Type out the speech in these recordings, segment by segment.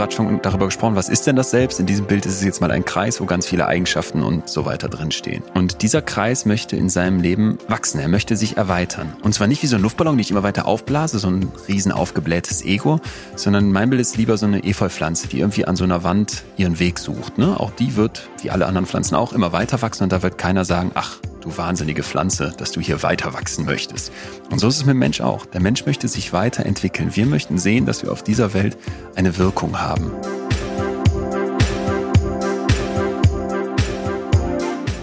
gerade schon darüber gesprochen, was ist denn das Selbst? In diesem Bild ist es jetzt mal ein Kreis, wo ganz viele Eigenschaften und so weiter drinstehen. Und dieser Kreis möchte in seinem Leben wachsen, er möchte sich erweitern. Und zwar nicht wie so ein Luftballon, den ich immer weiter aufblase, so ein riesen aufgeblähtes Ego, sondern mein Bild ist lieber so eine Efeupflanze, die irgendwie an so einer Wand ihren Weg sucht. Ne? Auch die wird, wie alle anderen Pflanzen auch, immer weiter wachsen und da wird keiner sagen, ach, du wahnsinnige Pflanze, dass du hier weiter wachsen möchtest. Und so ist es mit dem Mensch auch. Der Mensch möchte sich weiterentwickeln. Wir möchten sehen, dass wir auf dieser Welt eine Wirkung haben.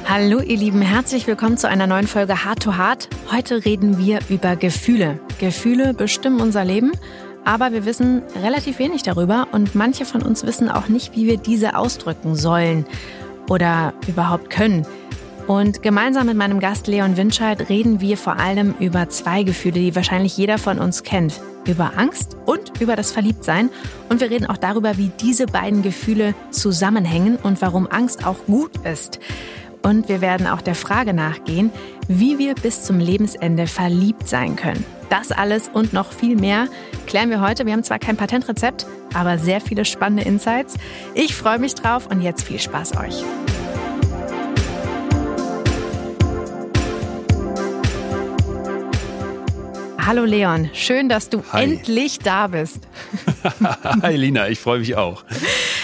Hallo ihr Lieben, herzlich willkommen zu einer neuen Folge Hard to Hard. Heute reden wir über Gefühle. Gefühle bestimmen unser Leben, aber wir wissen relativ wenig darüber und manche von uns wissen auch nicht, wie wir diese ausdrücken sollen oder überhaupt können. Und gemeinsam mit meinem Gast Leon Winscheid reden wir vor allem über zwei Gefühle, die wahrscheinlich jeder von uns kennt. Über Angst und über das Verliebtsein. Und wir reden auch darüber, wie diese beiden Gefühle zusammenhängen und warum Angst auch gut ist. Und wir werden auch der Frage nachgehen, wie wir bis zum Lebensende verliebt sein können. Das alles und noch viel mehr klären wir heute. Wir haben zwar kein Patentrezept, aber sehr viele spannende Insights. Ich freue mich drauf und jetzt viel Spaß euch. Hallo Leon, schön, dass du Hi. endlich da bist. Hi Lina, ich freue mich auch.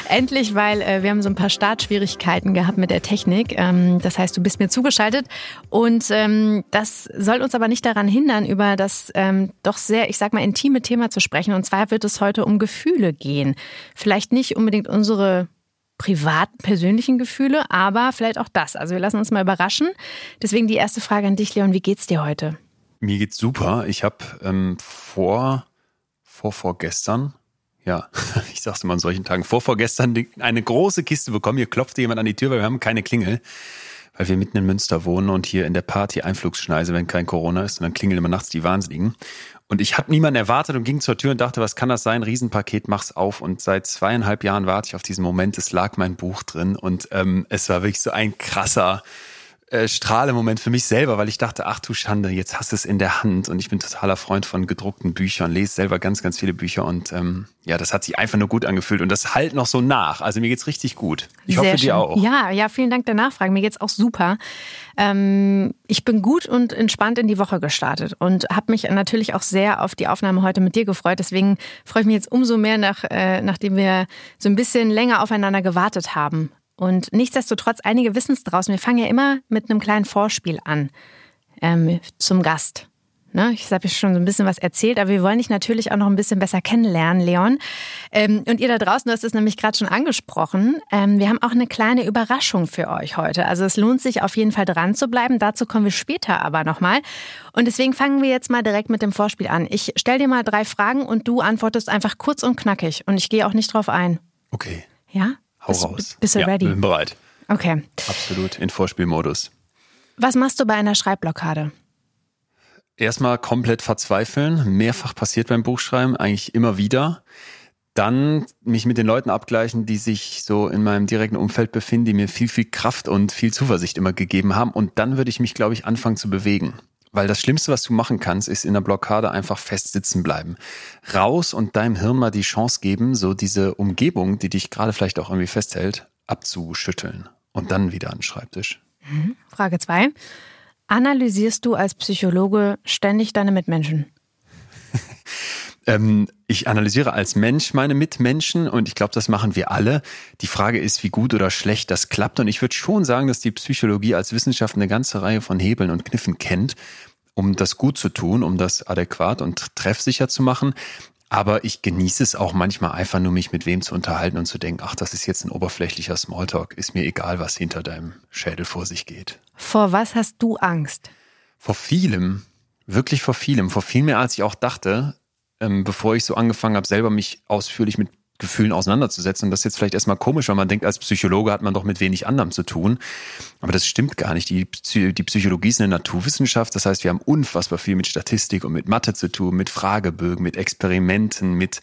Endlich, weil äh, wir haben so ein paar Startschwierigkeiten gehabt mit der Technik. Ähm, das heißt, du bist mir zugeschaltet und ähm, das soll uns aber nicht daran hindern, über das ähm, doch sehr, ich sag mal, intime Thema zu sprechen. Und zwar wird es heute um Gefühle gehen. Vielleicht nicht unbedingt unsere privaten, persönlichen Gefühle, aber vielleicht auch das. Also wir lassen uns mal überraschen. Deswegen die erste Frage an dich, Leon, wie geht's dir heute? Mir geht's super. Ich habe ähm, vor, vor, vorgestern, ja, ich sag's immer an solchen Tagen, vor, vorgestern eine große Kiste bekommen. Hier klopfte jemand an die Tür, weil wir haben keine Klingel, weil wir mitten in Münster wohnen und hier in der Party Einflugsschneise, wenn kein Corona ist, und dann klingeln immer nachts die Wahnsinnigen. Und ich habe niemanden erwartet und ging zur Tür und dachte, was kann das sein? Riesenpaket, mach's auf. Und seit zweieinhalb Jahren warte ich auf diesen Moment. Es lag mein Buch drin und ähm, es war wirklich so ein krasser, äh, Strahlemoment für mich selber, weil ich dachte, ach du Schande, jetzt hast du es in der Hand und ich bin totaler Freund von gedruckten Büchern, lese selber ganz, ganz viele Bücher und ähm, ja, das hat sich einfach nur gut angefühlt und das halt noch so nach. Also mir geht's richtig gut. Ich Sehr hoffe schön. dir auch. Ja, ja, vielen Dank der Nachfrage. Mir geht's auch super. Ähm, ich bin gut und entspannt in die Woche gestartet und habe mich natürlich auch sehr auf die Aufnahme heute mit dir gefreut. Deswegen freue ich mich jetzt umso mehr, nach, äh, nachdem wir so ein bisschen länger aufeinander gewartet haben. Und nichtsdestotrotz, einige wissen es draußen. Wir fangen ja immer mit einem kleinen Vorspiel an ähm, zum Gast. Ne? Ich habe ja schon so ein bisschen was erzählt, aber wir wollen dich natürlich auch noch ein bisschen besser kennenlernen, Leon. Ähm, und ihr da draußen, du hast es nämlich gerade schon angesprochen. Ähm, wir haben auch eine kleine Überraschung für euch heute. Also es lohnt sich auf jeden Fall dran zu bleiben. Dazu kommen wir später aber nochmal. Und deswegen fangen wir jetzt mal direkt mit dem Vorspiel an. Ich stelle dir mal drei Fragen und du antwortest einfach kurz und knackig. Und ich gehe auch nicht drauf ein. Okay. Ja? Hau bist, raus. Bist du ja, ready? bin bereit. Okay. Absolut, in Vorspielmodus. Was machst du bei einer Schreibblockade? Erstmal komplett verzweifeln. Mehrfach passiert beim Buchschreiben, eigentlich immer wieder. Dann mich mit den Leuten abgleichen, die sich so in meinem direkten Umfeld befinden, die mir viel, viel Kraft und viel Zuversicht immer gegeben haben. Und dann würde ich mich, glaube ich, anfangen zu bewegen. Weil das Schlimmste, was du machen kannst, ist in der Blockade einfach fest sitzen bleiben. Raus und deinem Hirn mal die Chance geben, so diese Umgebung, die dich gerade vielleicht auch irgendwie festhält, abzuschütteln. Und dann wieder an den Schreibtisch. Mhm. Frage zwei: Analysierst du als Psychologe ständig deine Mitmenschen? Ähm, ich analysiere als Mensch meine Mitmenschen und ich glaube, das machen wir alle. Die Frage ist, wie gut oder schlecht das klappt. Und ich würde schon sagen, dass die Psychologie als Wissenschaft eine ganze Reihe von Hebeln und Kniffen kennt, um das gut zu tun, um das adäquat und treffsicher zu machen. Aber ich genieße es auch manchmal einfach nur, mich mit wem zu unterhalten und zu denken, ach, das ist jetzt ein oberflächlicher Smalltalk. Ist mir egal, was hinter deinem Schädel vor sich geht. Vor was hast du Angst? Vor vielem. Wirklich vor vielem. Vor viel mehr, als ich auch dachte ähm, bevor ich so angefangen habe, selber mich ausführlich mit Gefühlen auseinanderzusetzen. Und das ist jetzt vielleicht erstmal komisch, weil man denkt, als Psychologe hat man doch mit wenig anderem zu tun. Aber das stimmt gar nicht. Die, die Psychologie ist eine Naturwissenschaft. Das heißt, wir haben unfassbar viel mit Statistik und mit Mathe zu tun, mit Fragebögen, mit Experimenten, mit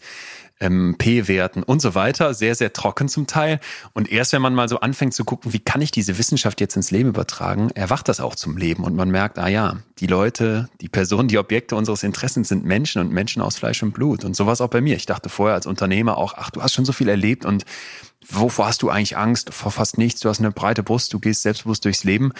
ähm, P-Werten und so weiter. Sehr, sehr trocken zum Teil. Und erst wenn man mal so anfängt zu gucken, wie kann ich diese Wissenschaft jetzt ins Leben übertragen, erwacht das auch zum Leben. Und man merkt, ah ja, die Leute, die Personen, die Objekte unseres Interessens sind Menschen und Menschen aus Fleisch und Blut. Und so war es auch bei mir. Ich dachte vorher als Unternehmer auch, ach, du hast schon so viel erlebt und wovor hast du eigentlich Angst? Vor fast nichts. Du hast eine breite Brust, du gehst selbstbewusst durchs Leben.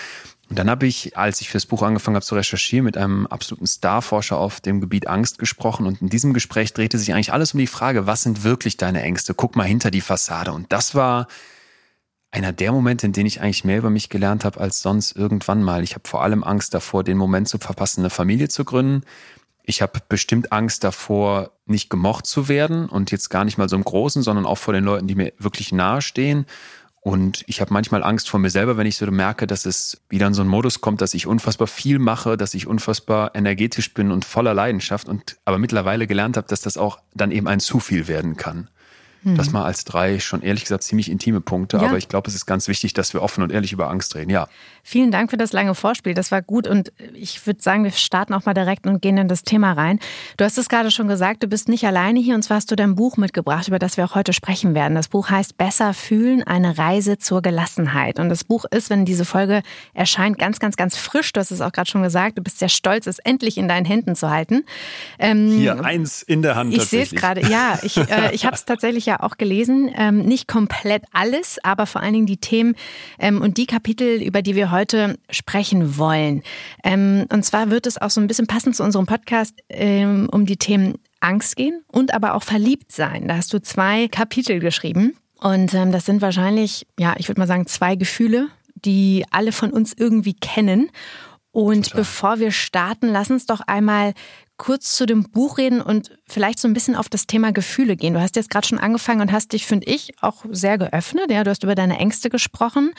Und dann habe ich, als ich fürs Buch angefangen habe zu recherchieren, mit einem absoluten Starforscher auf dem Gebiet Angst gesprochen. Und in diesem Gespräch drehte sich eigentlich alles um die Frage, was sind wirklich deine Ängste? Guck mal hinter die Fassade. Und das war einer der Momente, in denen ich eigentlich mehr über mich gelernt habe als sonst irgendwann mal. Ich habe vor allem Angst davor, den Moment zu verpassen, eine Familie zu gründen. Ich habe bestimmt Angst davor, nicht gemocht zu werden und jetzt gar nicht mal so im Großen, sondern auch vor den Leuten, die mir wirklich nahestehen. Und ich habe manchmal Angst vor mir selber, wenn ich so merke, dass es wieder in so einen Modus kommt, dass ich unfassbar viel mache, dass ich unfassbar energetisch bin und voller Leidenschaft und aber mittlerweile gelernt habe, dass das auch dann eben ein zu viel werden kann. Hm. Das mal als drei schon ehrlich gesagt ziemlich intime Punkte, ja. aber ich glaube, es ist ganz wichtig, dass wir offen und ehrlich über Angst reden. Ja. Vielen Dank für das lange Vorspiel. Das war gut und ich würde sagen, wir starten auch mal direkt und gehen in das Thema rein. Du hast es gerade schon gesagt, du bist nicht alleine hier und zwar hast du dein Buch mitgebracht, über das wir auch heute sprechen werden. Das Buch heißt Besser fühlen, eine Reise zur Gelassenheit. Und das Buch ist, wenn diese Folge erscheint, ganz, ganz, ganz frisch. Du hast es auch gerade schon gesagt. Du bist sehr stolz, es endlich in deinen Händen zu halten. Ähm, hier eins in der Hand. Ich sehe es gerade. Ja, ich, äh, ich habe es tatsächlich ja auch gelesen. Ähm, nicht komplett alles, aber vor allen Dingen die Themen ähm, und die Kapitel, über die wir heute sprechen wollen. Ähm, und zwar wird es auch so ein bisschen passend zu unserem Podcast ähm, um die Themen Angst gehen und aber auch verliebt sein. Da hast du zwei Kapitel geschrieben. Und ähm, das sind wahrscheinlich, ja, ich würde mal sagen, zwei Gefühle, die alle von uns irgendwie kennen. Und Total. bevor wir starten, lass uns doch einmal kurz zu dem Buch reden und vielleicht so ein bisschen auf das Thema Gefühle gehen. Du hast jetzt gerade schon angefangen und hast dich, finde ich, auch sehr geöffnet. Ja, du hast über deine Ängste gesprochen.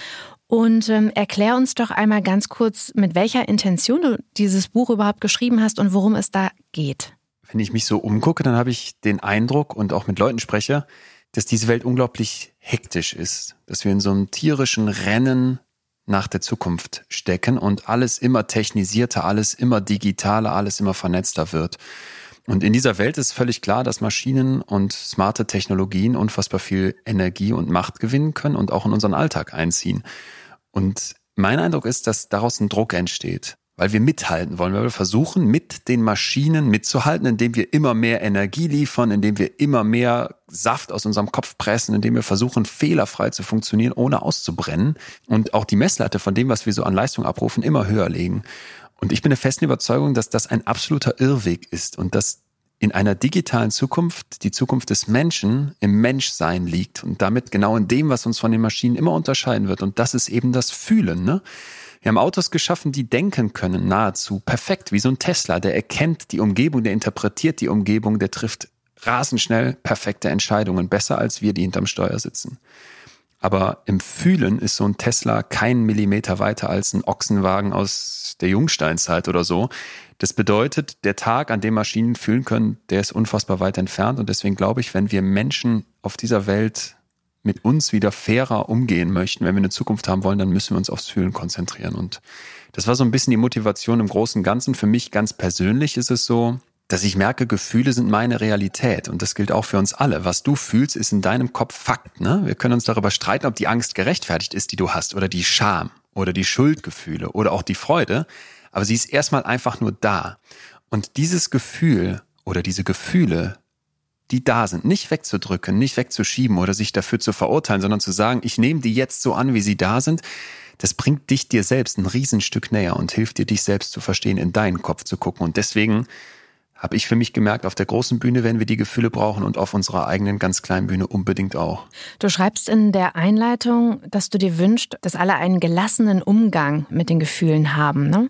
Und ähm, erklär uns doch einmal ganz kurz, mit welcher Intention du dieses Buch überhaupt geschrieben hast und worum es da geht. Wenn ich mich so umgucke, dann habe ich den Eindruck und auch mit Leuten spreche, dass diese Welt unglaublich hektisch ist, dass wir in so einem tierischen Rennen nach der Zukunft stecken und alles immer technisierter, alles immer digitaler, alles immer vernetzter wird. Und in dieser Welt ist völlig klar, dass Maschinen und smarte Technologien unfassbar viel Energie und Macht gewinnen können und auch in unseren Alltag einziehen. Und mein Eindruck ist, dass daraus ein Druck entsteht weil wir mithalten wollen, weil wir versuchen, mit den Maschinen mitzuhalten, indem wir immer mehr Energie liefern, indem wir immer mehr Saft aus unserem Kopf pressen, indem wir versuchen, fehlerfrei zu funktionieren, ohne auszubrennen und auch die Messlatte von dem, was wir so an Leistung abrufen, immer höher legen. Und ich bin der festen Überzeugung, dass das ein absoluter Irrweg ist und dass in einer digitalen Zukunft die Zukunft des Menschen im Menschsein liegt und damit genau in dem, was uns von den Maschinen immer unterscheiden wird. Und das ist eben das Fühlen. Ne? Wir haben Autos geschaffen, die denken können, nahezu perfekt, wie so ein Tesla. Der erkennt die Umgebung, der interpretiert die Umgebung, der trifft rasend schnell perfekte Entscheidungen, besser als wir, die hinterm Steuer sitzen. Aber im Fühlen ist so ein Tesla kein Millimeter weiter als ein Ochsenwagen aus der Jungsteinzeit oder so. Das bedeutet, der Tag, an dem Maschinen fühlen können, der ist unfassbar weit entfernt. Und deswegen glaube ich, wenn wir Menschen auf dieser Welt mit uns wieder fairer umgehen möchten, wenn wir eine Zukunft haben wollen, dann müssen wir uns aufs Fühlen konzentrieren. Und das war so ein bisschen die Motivation im Großen und Ganzen. Für mich ganz persönlich ist es so, dass ich merke, Gefühle sind meine Realität. Und das gilt auch für uns alle. Was du fühlst, ist in deinem Kopf Fakt. Ne? Wir können uns darüber streiten, ob die Angst gerechtfertigt ist, die du hast, oder die Scham, oder die Schuldgefühle, oder auch die Freude. Aber sie ist erstmal einfach nur da. Und dieses Gefühl oder diese Gefühle die da sind, nicht wegzudrücken, nicht wegzuschieben oder sich dafür zu verurteilen, sondern zu sagen, ich nehme die jetzt so an, wie sie da sind, das bringt dich dir selbst ein Riesenstück näher und hilft dir, dich selbst zu verstehen, in deinen Kopf zu gucken. Und deswegen habe ich für mich gemerkt, auf der großen Bühne werden wir die Gefühle brauchen und auf unserer eigenen ganz kleinen Bühne unbedingt auch. Du schreibst in der Einleitung, dass du dir wünschst, dass alle einen gelassenen Umgang mit den Gefühlen haben. Ne?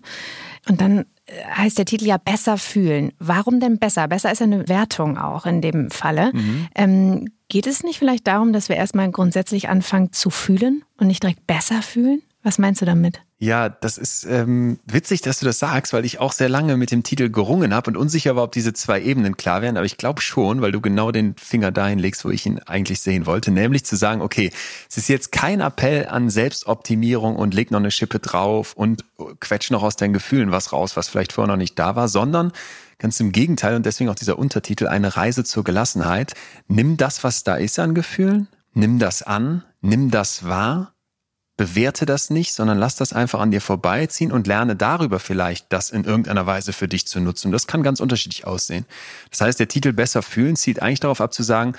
Und dann heißt der Titel ja besser fühlen. Warum denn besser? Besser ist eine Wertung auch in dem Falle. Mhm. Ähm, geht es nicht vielleicht darum, dass wir erstmal grundsätzlich anfangen zu fühlen und nicht direkt besser fühlen? Was meinst du damit? Ja, das ist ähm, witzig, dass du das sagst, weil ich auch sehr lange mit dem Titel gerungen habe und unsicher war, ob diese zwei Ebenen klar wären. Aber ich glaube schon, weil du genau den Finger dahin legst, wo ich ihn eigentlich sehen wollte, nämlich zu sagen, okay, es ist jetzt kein Appell an Selbstoptimierung und leg noch eine Schippe drauf und quetsch noch aus deinen Gefühlen was raus, was vielleicht vorher noch nicht da war, sondern ganz im Gegenteil und deswegen auch dieser Untertitel, eine Reise zur Gelassenheit. Nimm das, was da ist an Gefühlen, nimm das an, nimm das wahr bewerte das nicht, sondern lass das einfach an dir vorbeiziehen und lerne darüber vielleicht, das in irgendeiner Weise für dich zu nutzen. Das kann ganz unterschiedlich aussehen. Das heißt, der Titel Besser fühlen zielt eigentlich darauf ab zu sagen,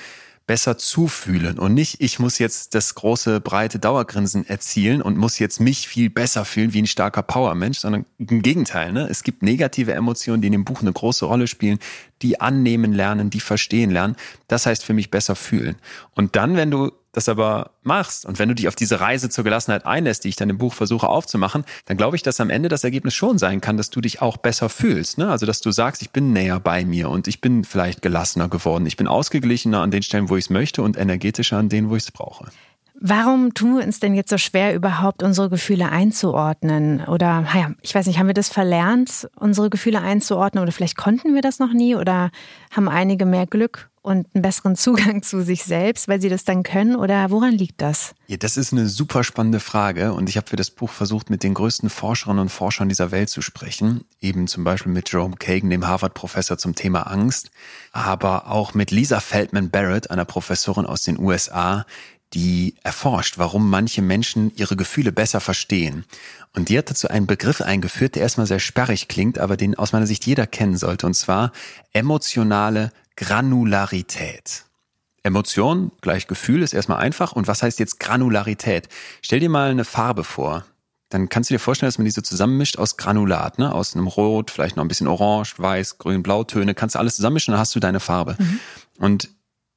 besser zufühlen und nicht, ich muss jetzt das große, breite Dauergrinsen erzielen und muss jetzt mich viel besser fühlen wie ein starker Powermensch, sondern im Gegenteil. Ne? Es gibt negative Emotionen, die in dem Buch eine große Rolle spielen, die annehmen lernen, die verstehen lernen. Das heißt für mich besser fühlen. Und dann, wenn du das aber machst und wenn du dich auf diese Reise zur Gelassenheit einlässt, die ich dann im Buch versuche aufzumachen, dann glaube ich, dass am Ende das Ergebnis schon sein kann, dass du dich auch besser fühlst. Ne? Also dass du sagst, ich bin näher bei mir und ich bin vielleicht gelassener geworden. Ich bin ausgeglichener an den Stellen, wo ich es möchte und energetischer an denen, wo ich es brauche. Warum tun wir uns denn jetzt so schwer, überhaupt unsere Gefühle einzuordnen? Oder, ja, ich weiß nicht, haben wir das verlernt, unsere Gefühle einzuordnen? Oder vielleicht konnten wir das noch nie? Oder haben einige mehr Glück und einen besseren Zugang zu sich selbst, weil sie das dann können? Oder woran liegt das? Ja, das ist eine super spannende Frage. Und ich habe für das Buch versucht, mit den größten Forscherinnen und Forschern dieser Welt zu sprechen. Eben zum Beispiel mit Jerome Kagan, dem Harvard-Professor zum Thema Angst. Aber auch mit Lisa Feldman Barrett, einer Professorin aus den USA, die erforscht, warum manche Menschen ihre Gefühle besser verstehen. Und die hat dazu einen Begriff eingeführt, der erstmal sehr sperrig klingt, aber den aus meiner Sicht jeder kennen sollte, und zwar emotionale Granularität. Emotion gleich Gefühl ist erstmal einfach. Und was heißt jetzt Granularität? Stell dir mal eine Farbe vor. Dann kannst du dir vorstellen, dass man diese zusammenmischt aus Granulat, ne? aus einem Rot, vielleicht noch ein bisschen Orange, Weiß, Grün, Blautöne. Kannst du alles zusammenmischen, dann hast du deine Farbe. Mhm. Und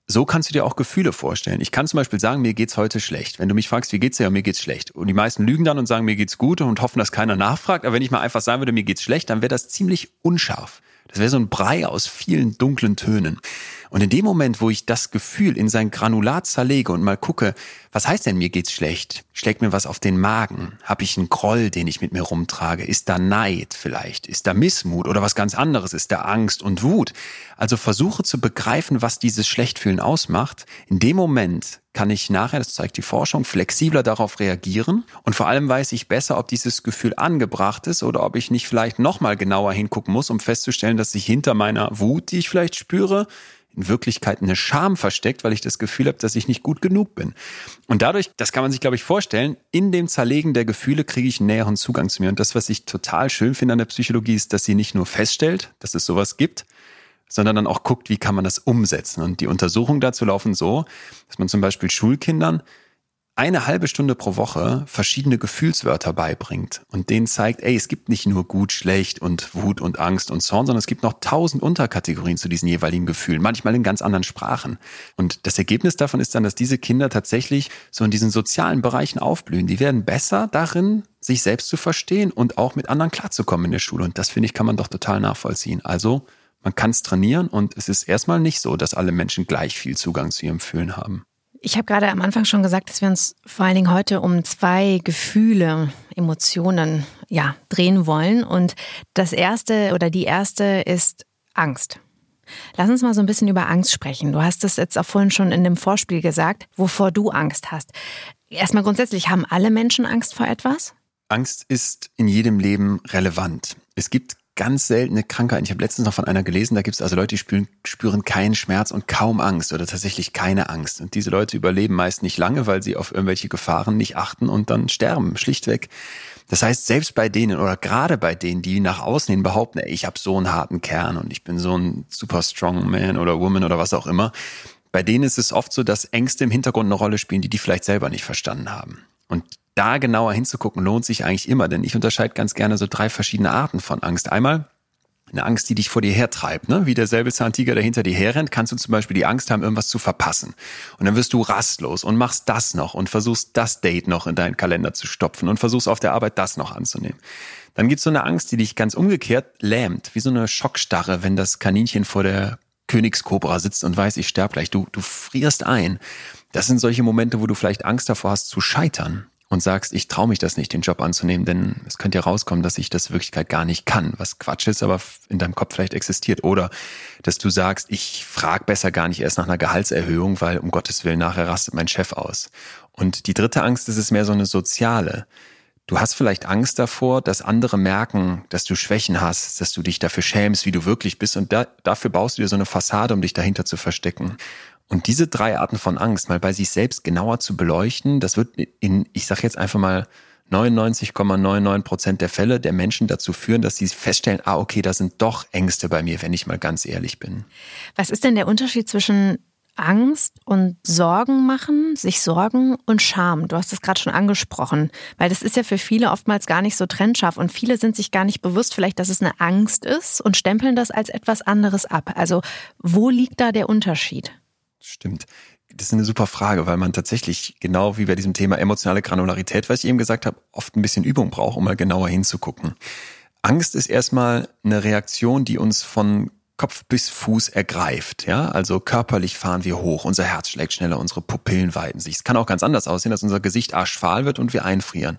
so kannst du dir auch Gefühle vorstellen. Ich kann zum Beispiel sagen, mir geht's heute schlecht. Wenn du mich fragst, wie geht's dir, ja, mir geht's schlecht. Und die meisten lügen dann und sagen, mir geht's gut und hoffen, dass keiner nachfragt. Aber wenn ich mal einfach sagen würde, mir geht's schlecht, dann wäre das ziemlich unscharf. Das wäre so ein Brei aus vielen dunklen Tönen. Und in dem Moment, wo ich das Gefühl in sein Granulat zerlege und mal gucke, was heißt denn, mir geht's schlecht? Schlägt mir was auf den Magen? Habe ich einen Groll, den ich mit mir rumtrage? Ist da Neid vielleicht? Ist da Missmut oder was ganz anderes? Ist da Angst und Wut? Also versuche zu begreifen, was dieses Schlechtfühlen ausmacht. In dem Moment kann ich nachher, das zeigt die Forschung, flexibler darauf reagieren und vor allem weiß ich besser, ob dieses Gefühl angebracht ist oder ob ich nicht vielleicht nochmal genauer hingucken muss, um festzustellen, dass sich hinter meiner Wut, die ich vielleicht spüre, in Wirklichkeit eine Scham versteckt, weil ich das Gefühl habe, dass ich nicht gut genug bin. Und dadurch, das kann man sich, glaube ich, vorstellen, in dem Zerlegen der Gefühle kriege ich einen näheren Zugang zu mir. Und das, was ich total schön finde an der Psychologie, ist, dass sie nicht nur feststellt, dass es sowas gibt, sondern dann auch guckt, wie kann man das umsetzen. Und die Untersuchungen dazu laufen so, dass man zum Beispiel Schulkindern eine halbe Stunde pro Woche verschiedene Gefühlswörter beibringt und denen zeigt, ey, es gibt nicht nur gut, schlecht und Wut und Angst und Zorn, sondern es gibt noch tausend Unterkategorien zu diesen jeweiligen Gefühlen, manchmal in ganz anderen Sprachen. Und das Ergebnis davon ist dann, dass diese Kinder tatsächlich so in diesen sozialen Bereichen aufblühen. Die werden besser darin, sich selbst zu verstehen und auch mit anderen klarzukommen in der Schule. Und das finde ich, kann man doch total nachvollziehen. Also man kann es trainieren und es ist erstmal nicht so, dass alle Menschen gleich viel Zugang zu ihrem Fühlen haben. Ich habe gerade am Anfang schon gesagt, dass wir uns vor allen Dingen heute um zwei Gefühle, Emotionen, ja, drehen wollen. Und das erste oder die erste ist Angst. Lass uns mal so ein bisschen über Angst sprechen. Du hast es jetzt auch vorhin schon in dem Vorspiel gesagt, wovor du Angst hast. Erstmal grundsätzlich, haben alle Menschen Angst vor etwas? Angst ist in jedem Leben relevant. Es gibt ganz seltene Krankheiten. Ich habe letztens noch von einer gelesen, da gibt es also Leute, die spüren, spüren keinen Schmerz und kaum Angst oder tatsächlich keine Angst. Und diese Leute überleben meist nicht lange, weil sie auf irgendwelche Gefahren nicht achten und dann sterben, schlichtweg. Das heißt, selbst bei denen oder gerade bei denen, die nach außen hin behaupten, ey, ich habe so einen harten Kern und ich bin so ein super strong man oder woman oder was auch immer, bei denen ist es oft so, dass Ängste im Hintergrund eine Rolle spielen, die die vielleicht selber nicht verstanden haben. Und da genauer hinzugucken lohnt sich eigentlich immer, denn ich unterscheide ganz gerne so drei verschiedene Arten von Angst. Einmal eine Angst, die dich vor dir hertreibt, ne? Wie der Säbelzahntiger, der hinter dir herrennt, kannst du zum Beispiel die Angst haben, irgendwas zu verpassen. Und dann wirst du rastlos und machst das noch und versuchst das Date noch in deinen Kalender zu stopfen und versuchst auf der Arbeit das noch anzunehmen. Dann gibt's so eine Angst, die dich ganz umgekehrt lähmt, wie so eine Schockstarre, wenn das Kaninchen vor der Königskobra sitzt und weiß, ich sterbe gleich. Du, du frierst ein. Das sind solche Momente, wo du vielleicht Angst davor hast zu scheitern. Und sagst, ich traue mich das nicht, den Job anzunehmen, denn es könnte ja rauskommen, dass ich das in Wirklichkeit gar nicht kann, was Quatsch ist, aber in deinem Kopf vielleicht existiert. Oder dass du sagst, ich frage besser gar nicht erst nach einer Gehaltserhöhung, weil um Gottes Willen nachher rastet mein Chef aus. Und die dritte Angst ist es mehr so eine soziale. Du hast vielleicht Angst davor, dass andere merken, dass du Schwächen hast, dass du dich dafür schämst, wie du wirklich bist und da, dafür baust du dir so eine Fassade, um dich dahinter zu verstecken. Und diese drei Arten von Angst mal bei sich selbst genauer zu beleuchten, das wird in, ich sage jetzt einfach mal, 99,99 Prozent der Fälle der Menschen dazu führen, dass sie feststellen, ah, okay, da sind doch Ängste bei mir, wenn ich mal ganz ehrlich bin. Was ist denn der Unterschied zwischen Angst und Sorgen machen, sich Sorgen und Scham. Du hast es gerade schon angesprochen, weil das ist ja für viele oftmals gar nicht so trennscharf und viele sind sich gar nicht bewusst vielleicht, dass es eine Angst ist und stempeln das als etwas anderes ab. Also wo liegt da der Unterschied? Stimmt. Das ist eine super Frage, weil man tatsächlich genau wie bei diesem Thema emotionale Granularität, was ich eben gesagt habe, oft ein bisschen Übung braucht, um mal genauer hinzugucken. Angst ist erstmal eine Reaktion, die uns von Kopf bis Fuß ergreift. Ja, also körperlich fahren wir hoch, unser Herz schlägt schneller, unsere Pupillen weiten sich. Es kann auch ganz anders aussehen, dass unser Gesicht arschfahl wird und wir einfrieren.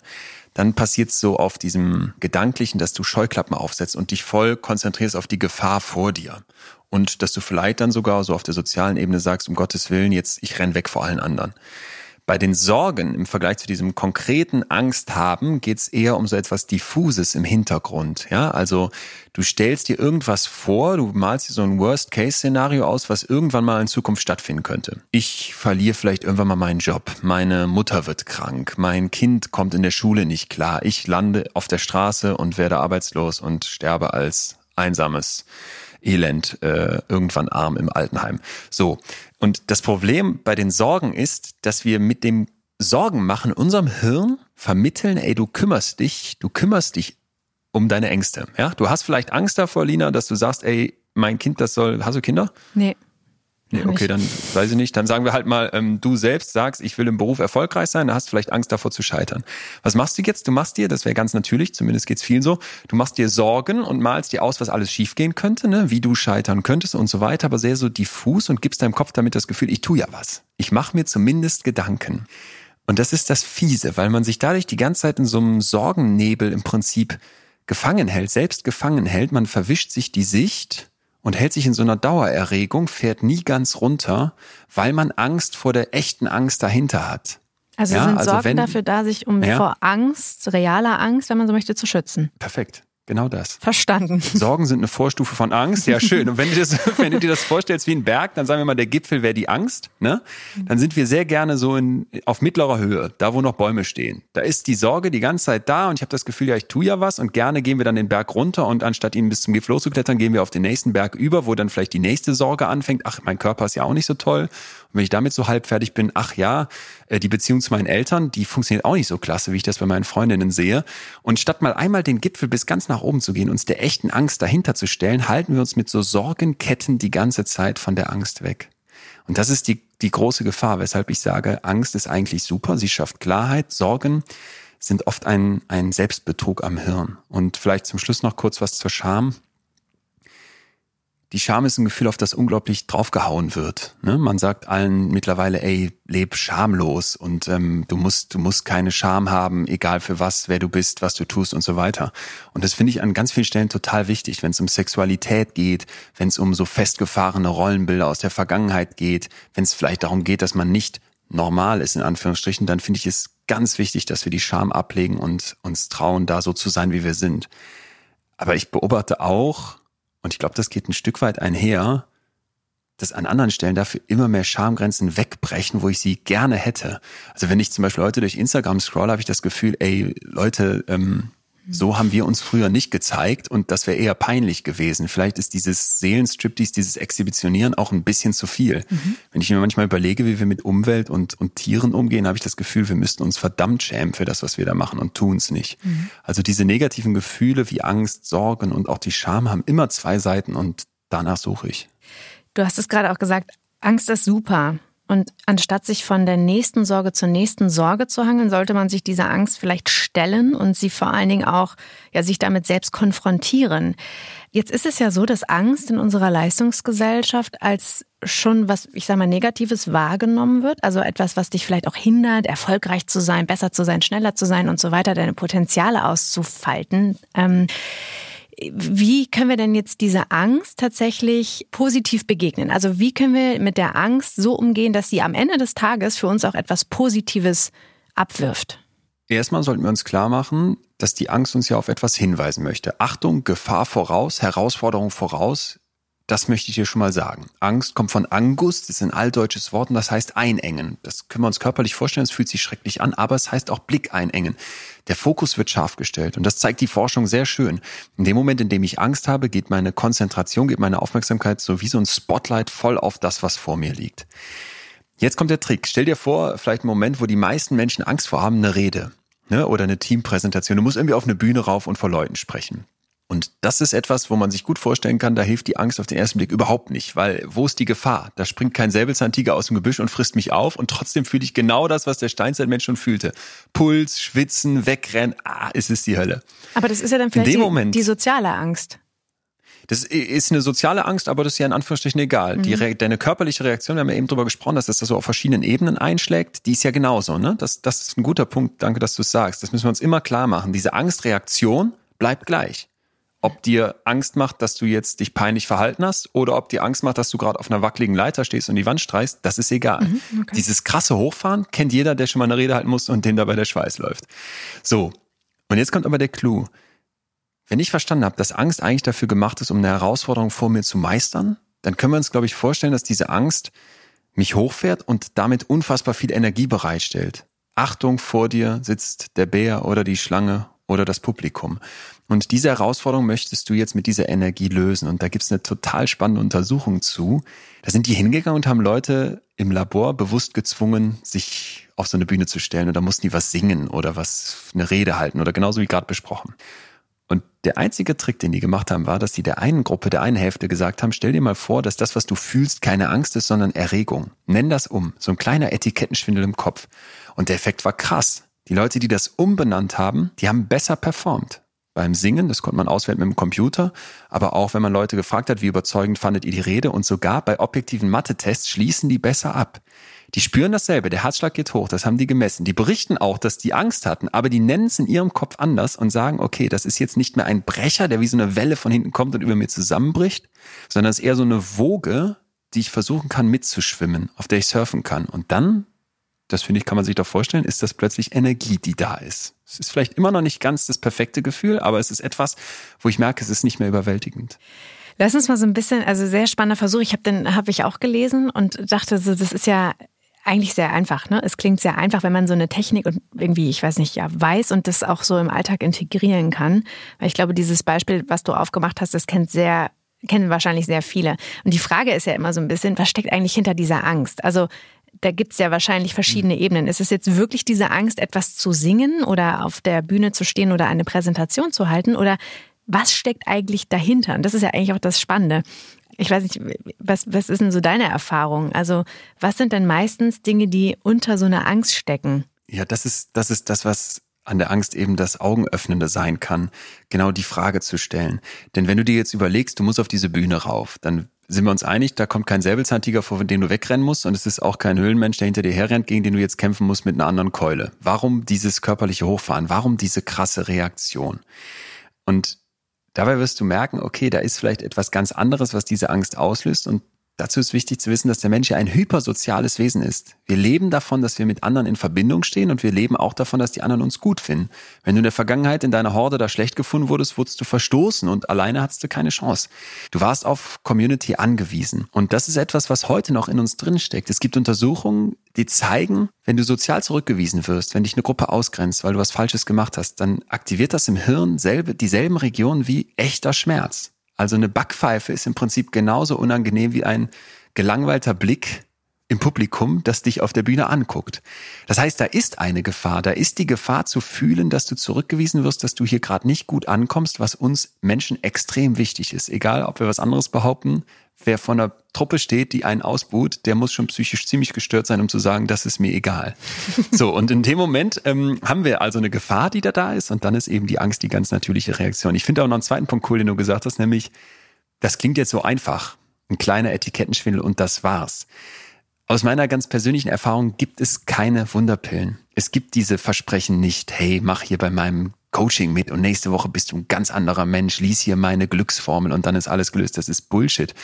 Dann passiert es so auf diesem Gedanklichen, dass du Scheuklappen aufsetzt und dich voll konzentrierst auf die Gefahr vor dir und dass du vielleicht dann sogar so auf der sozialen Ebene sagst, um Gottes Willen, jetzt ich renn weg vor allen anderen. Bei den Sorgen im Vergleich zu diesem konkreten Angst haben geht es eher um so etwas diffuses im Hintergrund. Ja, also du stellst dir irgendwas vor, du malst dir so ein Worst-Case-Szenario aus, was irgendwann mal in Zukunft stattfinden könnte. Ich verliere vielleicht irgendwann mal meinen Job, meine Mutter wird krank, mein Kind kommt in der Schule nicht klar, ich lande auf der Straße und werde arbeitslos und sterbe als einsames Elend, äh, irgendwann arm im Altenheim. So. Und das Problem bei den Sorgen ist, dass wir mit dem Sorgen machen unserem Hirn vermitteln, ey, du kümmerst dich, du kümmerst dich um deine Ängste. Ja, du hast vielleicht Angst davor, Lina, dass du sagst, ey, mein Kind, das soll, hast du Kinder? Nee. Nee, okay, dann weiß ich nicht. Dann sagen wir halt mal, ähm, du selbst sagst, ich will im Beruf erfolgreich sein, da hast du vielleicht Angst davor zu scheitern. Was machst du jetzt? Du machst dir, das wäre ganz natürlich, zumindest geht's viel so, du machst dir Sorgen und malst dir aus, was alles schiefgehen könnte, ne? wie du scheitern könntest und so weiter, aber sehr so diffus und gibst deinem Kopf damit das Gefühl, ich tu ja was. Ich mache mir zumindest Gedanken. Und das ist das Fiese, weil man sich dadurch die ganze Zeit in so einem Sorgennebel im Prinzip gefangen hält, selbst gefangen hält. Man verwischt sich die Sicht und hält sich in so einer Dauererregung, fährt nie ganz runter, weil man Angst vor der echten Angst dahinter hat. Also ja, sind also Sorgen wenn, dafür da, sich um ja. vor Angst, realer Angst, wenn man so möchte, zu schützen. Perfekt. Genau das. Verstanden. Sorgen sind eine Vorstufe von Angst. Ja, schön. Und wenn du, das, wenn du dir das vorstellst wie ein Berg, dann sagen wir mal, der Gipfel wäre die Angst. Ne? Dann sind wir sehr gerne so in, auf mittlerer Höhe, da wo noch Bäume stehen. Da ist die Sorge die ganze Zeit da und ich habe das Gefühl, ja, ich tue ja was und gerne gehen wir dann den Berg runter und anstatt ihn bis zum Gipfel hochzuklettern, gehen wir auf den nächsten Berg über, wo dann vielleicht die nächste Sorge anfängt. Ach, mein Körper ist ja auch nicht so toll. Und wenn ich damit so halb fertig bin, ach ja, äh, die Beziehung zu meinen Eltern, die funktioniert auch nicht so klasse, wie ich das bei meinen Freundinnen sehe. Und statt mal einmal den Gipfel bis ganz nach oben zu gehen, uns der echten Angst dahinter zu stellen, halten wir uns mit so Sorgenketten die ganze Zeit von der Angst weg. Und das ist die, die große Gefahr, weshalb ich sage, Angst ist eigentlich super, sie schafft Klarheit, Sorgen sind oft ein, ein Selbstbetrug am Hirn. Und vielleicht zum Schluss noch kurz was zur Scham die Scham ist ein Gefühl, auf das unglaublich draufgehauen wird. Ne? Man sagt allen mittlerweile, ey, leb schamlos und ähm, du musst, du musst keine Scham haben, egal für was, wer du bist, was du tust und so weiter. Und das finde ich an ganz vielen Stellen total wichtig, wenn es um Sexualität geht, wenn es um so festgefahrene Rollenbilder aus der Vergangenheit geht, wenn es vielleicht darum geht, dass man nicht normal ist, in Anführungsstrichen, dann finde ich es ganz wichtig, dass wir die Scham ablegen und uns trauen, da so zu sein, wie wir sind. Aber ich beobachte auch, und ich glaube, das geht ein Stück weit einher, dass an anderen Stellen dafür immer mehr Schamgrenzen wegbrechen, wo ich sie gerne hätte. Also wenn ich zum Beispiel heute durch Instagram scroll, habe ich das Gefühl, ey, Leute, ähm, so haben wir uns früher nicht gezeigt und das wäre eher peinlich gewesen. Vielleicht ist dieses Seelenstriptease, dieses Exhibitionieren auch ein bisschen zu viel. Mhm. Wenn ich mir manchmal überlege, wie wir mit Umwelt und, und Tieren umgehen, habe ich das Gefühl, wir müssten uns verdammt schämen für das, was wir da machen und tun es nicht. Mhm. Also diese negativen Gefühle wie Angst, Sorgen und auch die Scham haben immer zwei Seiten und danach suche ich. Du hast es gerade auch gesagt, Angst ist super Und anstatt sich von der nächsten Sorge zur nächsten Sorge zu hangeln, sollte man sich dieser Angst vielleicht stellen und sie vor allen Dingen auch, ja, sich damit selbst konfrontieren. Jetzt ist es ja so, dass Angst in unserer Leistungsgesellschaft als schon was, ich sage mal, Negatives wahrgenommen wird. Also etwas, was dich vielleicht auch hindert, erfolgreich zu sein, besser zu sein, schneller zu sein und so weiter, deine Potenziale auszufalten. Ähm, wie können wir denn jetzt dieser Angst tatsächlich positiv begegnen? Also wie können wir mit der Angst so umgehen, dass sie am Ende des Tages für uns auch etwas Positives abwirft? Erstmal sollten wir uns klar machen, dass die Angst uns ja auf etwas hinweisen möchte. Achtung, Gefahr voraus, Herausforderung voraus. Das möchte ich dir schon mal sagen. Angst kommt von Angus, das ist ein alldeutsches Wort und das heißt einengen. Das können wir uns körperlich vorstellen, es fühlt sich schrecklich an, aber es heißt auch Blick einengen. Der Fokus wird scharf gestellt und das zeigt die Forschung sehr schön. In dem Moment, in dem ich Angst habe, geht meine Konzentration, geht meine Aufmerksamkeit so wie so ein Spotlight voll auf das, was vor mir liegt. Jetzt kommt der Trick. Stell dir vor, vielleicht ein Moment, wo die meisten Menschen Angst vor haben, eine Rede ne, oder eine Teampräsentation. Du musst irgendwie auf eine Bühne rauf und vor Leuten sprechen. Und das ist etwas, wo man sich gut vorstellen kann, da hilft die Angst auf den ersten Blick überhaupt nicht, weil wo ist die Gefahr? Da springt kein Säbelzahntiger aus dem Gebüsch und frisst mich auf und trotzdem fühle ich genau das, was der Steinzeitmensch schon fühlte. Puls, Schwitzen, Wegrennen, ah, es ist die Hölle. Aber das ist ja dann vielleicht die, Moment, die soziale Angst. Das ist eine soziale Angst, aber das ist ja in Anführungsstrichen egal. Mhm. Die, deine körperliche Reaktion, wir haben ja eben drüber gesprochen, dass das so auf verschiedenen Ebenen einschlägt, die ist ja genauso. Ne? Das, das ist ein guter Punkt, danke, dass du es sagst. Das müssen wir uns immer klar machen. Diese Angstreaktion bleibt gleich ob dir Angst macht, dass du jetzt dich peinlich verhalten hast oder ob dir Angst macht, dass du gerade auf einer wackeligen Leiter stehst und die Wand streichst, das ist egal. Mhm, okay. Dieses krasse Hochfahren kennt jeder, der schon mal eine Rede halten muss und dem dabei der Schweiß läuft. So, und jetzt kommt aber der Clou. Wenn ich verstanden habe, dass Angst eigentlich dafür gemacht ist, um eine Herausforderung vor mir zu meistern, dann können wir uns, glaube ich, vorstellen, dass diese Angst mich hochfährt und damit unfassbar viel Energie bereitstellt. Achtung, vor dir sitzt der Bär oder die Schlange oder das Publikum. Und diese Herausforderung möchtest du jetzt mit dieser Energie lösen. Und da gibt's eine total spannende Untersuchung zu. Da sind die hingegangen und haben Leute im Labor bewusst gezwungen, sich auf so eine Bühne zu stellen. Und da mussten die was singen oder was, eine Rede halten oder genauso wie gerade besprochen. Und der einzige Trick, den die gemacht haben, war, dass die der einen Gruppe, der einen Hälfte gesagt haben, stell dir mal vor, dass das, was du fühlst, keine Angst ist, sondern Erregung. Nenn das um. So ein kleiner Etikettenschwindel im Kopf. Und der Effekt war krass. Die Leute, die das umbenannt haben, die haben besser performt beim Singen, das konnte man auswählen mit dem Computer, aber auch wenn man Leute gefragt hat, wie überzeugend fandet ihr die Rede und sogar bei objektiven Mathe-Tests schließen die besser ab. Die spüren dasselbe, der Herzschlag geht hoch, das haben die gemessen. Die berichten auch, dass die Angst hatten, aber die nennen es in ihrem Kopf anders und sagen, okay, das ist jetzt nicht mehr ein Brecher, der wie so eine Welle von hinten kommt und über mir zusammenbricht, sondern es ist eher so eine Woge, die ich versuchen kann mitzuschwimmen, auf der ich surfen kann. Und dann das finde ich, kann man sich doch vorstellen, ist das plötzlich Energie, die da ist. Es ist vielleicht immer noch nicht ganz das perfekte Gefühl, aber es ist etwas, wo ich merke, es ist nicht mehr überwältigend. Lass uns mal so ein bisschen, also sehr spannender Versuch. Ich habe den, habe ich auch gelesen und dachte so, das ist ja eigentlich sehr einfach. Ne? Es klingt sehr einfach, wenn man so eine Technik und irgendwie, ich weiß nicht, ja, weiß und das auch so im Alltag integrieren kann. Weil ich glaube, dieses Beispiel, was du aufgemacht hast, das kennt sehr kennen wahrscheinlich sehr viele. Und die Frage ist ja immer so ein bisschen, was steckt eigentlich hinter dieser Angst? Also da gibt es ja wahrscheinlich verschiedene mhm. Ebenen. Ist es jetzt wirklich diese Angst, etwas zu singen oder auf der Bühne zu stehen oder eine Präsentation zu halten? Oder was steckt eigentlich dahinter? Und das ist ja eigentlich auch das Spannende. Ich weiß nicht, was, was ist denn so deine Erfahrung? Also, was sind denn meistens Dinge, die unter so einer Angst stecken? Ja, das ist, das ist das, was an der Angst eben das Augenöffnende sein kann, genau die Frage zu stellen. Denn wenn du dir jetzt überlegst, du musst auf diese Bühne rauf, dann sind wir uns einig, da kommt kein Säbelzahntiger vor, den du wegrennen musst und es ist auch kein Höhlenmensch, der hinter dir herrennt, gegen den du jetzt kämpfen musst mit einer anderen Keule. Warum dieses körperliche Hochfahren? Warum diese krasse Reaktion? Und dabei wirst du merken, okay, da ist vielleicht etwas ganz anderes, was diese Angst auslöst und Dazu ist wichtig zu wissen, dass der Mensch ja ein hypersoziales Wesen ist. Wir leben davon, dass wir mit anderen in Verbindung stehen und wir leben auch davon, dass die anderen uns gut finden. Wenn du in der Vergangenheit in deiner Horde da schlecht gefunden wurdest, wurdest du verstoßen und alleine hattest du keine Chance. Du warst auf Community angewiesen. Und das ist etwas, was heute noch in uns drinsteckt. Es gibt Untersuchungen, die zeigen, wenn du sozial zurückgewiesen wirst, wenn dich eine Gruppe ausgrenzt, weil du was Falsches gemacht hast, dann aktiviert das im Hirn selbe, dieselben Regionen wie echter Schmerz. Also eine Backpfeife ist im Prinzip genauso unangenehm wie ein gelangweilter Blick im Publikum, das dich auf der Bühne anguckt. Das heißt, da ist eine Gefahr. Da ist die Gefahr zu fühlen, dass du zurückgewiesen wirst, dass du hier gerade nicht gut ankommst, was uns Menschen extrem wichtig ist. Egal, ob wir was anderes behaupten, wer vor einer Truppe steht, die einen ausbuht, der muss schon psychisch ziemlich gestört sein, um zu sagen, das ist mir egal. so, und in dem Moment ähm, haben wir also eine Gefahr, die da da ist, und dann ist eben die Angst die ganz natürliche Reaktion. Ich finde auch noch einen zweiten Punkt cool, den du gesagt hast, nämlich, das klingt jetzt so einfach. Ein kleiner Etikettenschwindel und das war's. Aus meiner ganz persönlichen Erfahrung gibt es keine Wunderpillen. Es gibt diese Versprechen nicht, hey, mach hier bei meinem Coaching mit und nächste Woche bist du ein ganz anderer Mensch, lies hier meine Glücksformel und dann ist alles gelöst. Das ist Bullshit.